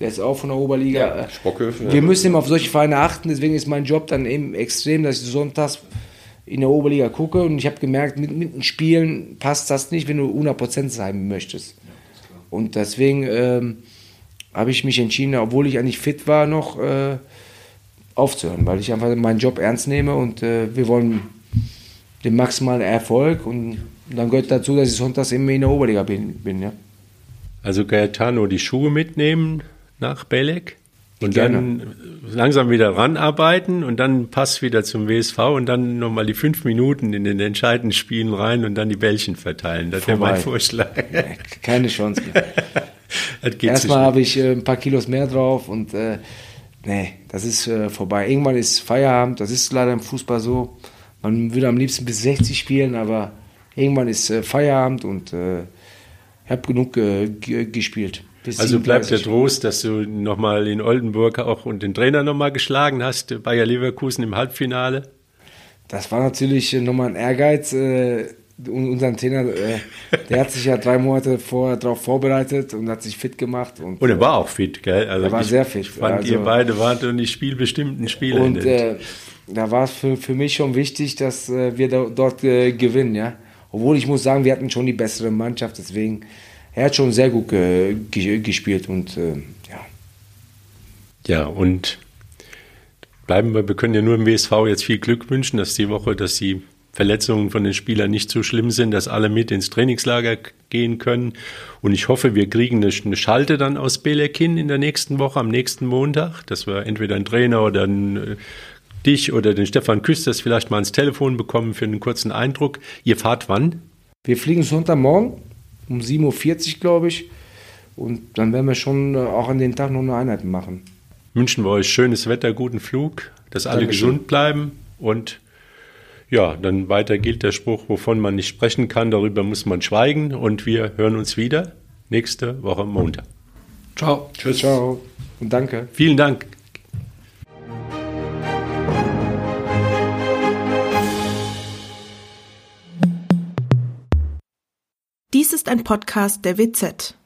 der ist auch von der Oberliga. Ja, Spockhöfen. Wir müssen immer auf solche Vereine achten, deswegen ist mein Job dann eben extrem, dass ich sonntags in der Oberliga gucke und ich habe gemerkt, mit, mit den Spielen passt das nicht, wenn du 100% sein möchtest. Ja, und deswegen ähm, habe ich mich entschieden, obwohl ich eigentlich fit war, noch äh, aufzuhören, weil ich einfach meinen Job ernst nehme und äh, wir wollen den maximalen Erfolg und dann gehört dazu, dass ich sonntags immer in der Oberliga bin. bin ja. Also Gaetano die Schuhe mitnehmen nach Belek und Gerne. dann langsam wieder ranarbeiten und dann Pass wieder zum WSV und dann nochmal die fünf Minuten in den entscheidenden Spielen rein und dann die Bällchen verteilen. Das wäre mein Vorschlag. Keine Chance mehr. Erstmal habe ich äh, ein paar Kilos mehr drauf und äh, nee, das ist äh, vorbei. Irgendwann ist Feierabend, das ist leider im Fußball so. Man würde am liebsten bis 60 spielen, aber irgendwann ist äh, Feierabend und äh, habe genug äh, gespielt. Also bleibt der Trost, dass du nochmal in Oldenburg auch und den Trainer nochmal geschlagen hast, Bayer Leverkusen im Halbfinale. Das war natürlich nochmal ein Ehrgeiz. Äh, unseren Trainer, äh, der hat sich ja drei Monate vorher darauf vorbereitet und hat sich fit gemacht. Und, und er war auch fit, gell? Also er war sehr fit. Fand also, ihr beide wart und die spielbestimmten Spieler. Und äh, da war es für, für mich schon wichtig, dass äh, wir da, dort äh, gewinnen, ja. Obwohl ich muss sagen, wir hatten schon die bessere Mannschaft, deswegen, er hat schon sehr gut ge gespielt und äh, ja. Ja, und bleiben wir, wir können ja nur im WSV jetzt viel Glück wünschen, dass die Woche, dass die Verletzungen von den Spielern nicht so schlimm sind, dass alle mit ins Trainingslager gehen können. Und ich hoffe, wir kriegen eine, Schalte dann aus Belek hin in der nächsten Woche, am nächsten Montag, dass wir entweder einen Trainer oder einen äh, dich oder den Stefan Küsters vielleicht mal ans Telefon bekommen für einen kurzen Eindruck. Ihr fahrt wann? Wir fliegen Sonntagmorgen um 7.40 Uhr, glaube ich. Und dann werden wir schon äh, auch an den Tag noch eine Einheit machen. Wünschen wir euch schönes Wetter, guten Flug, dass alle Dankeschön. gesund bleiben und ja, dann weiter gilt der Spruch, wovon man nicht sprechen kann, darüber muss man schweigen und wir hören uns wieder nächste Woche Montag. Ciao. Tschüss. Ciao. Und danke. Vielen Dank. Ein Podcast der WZ.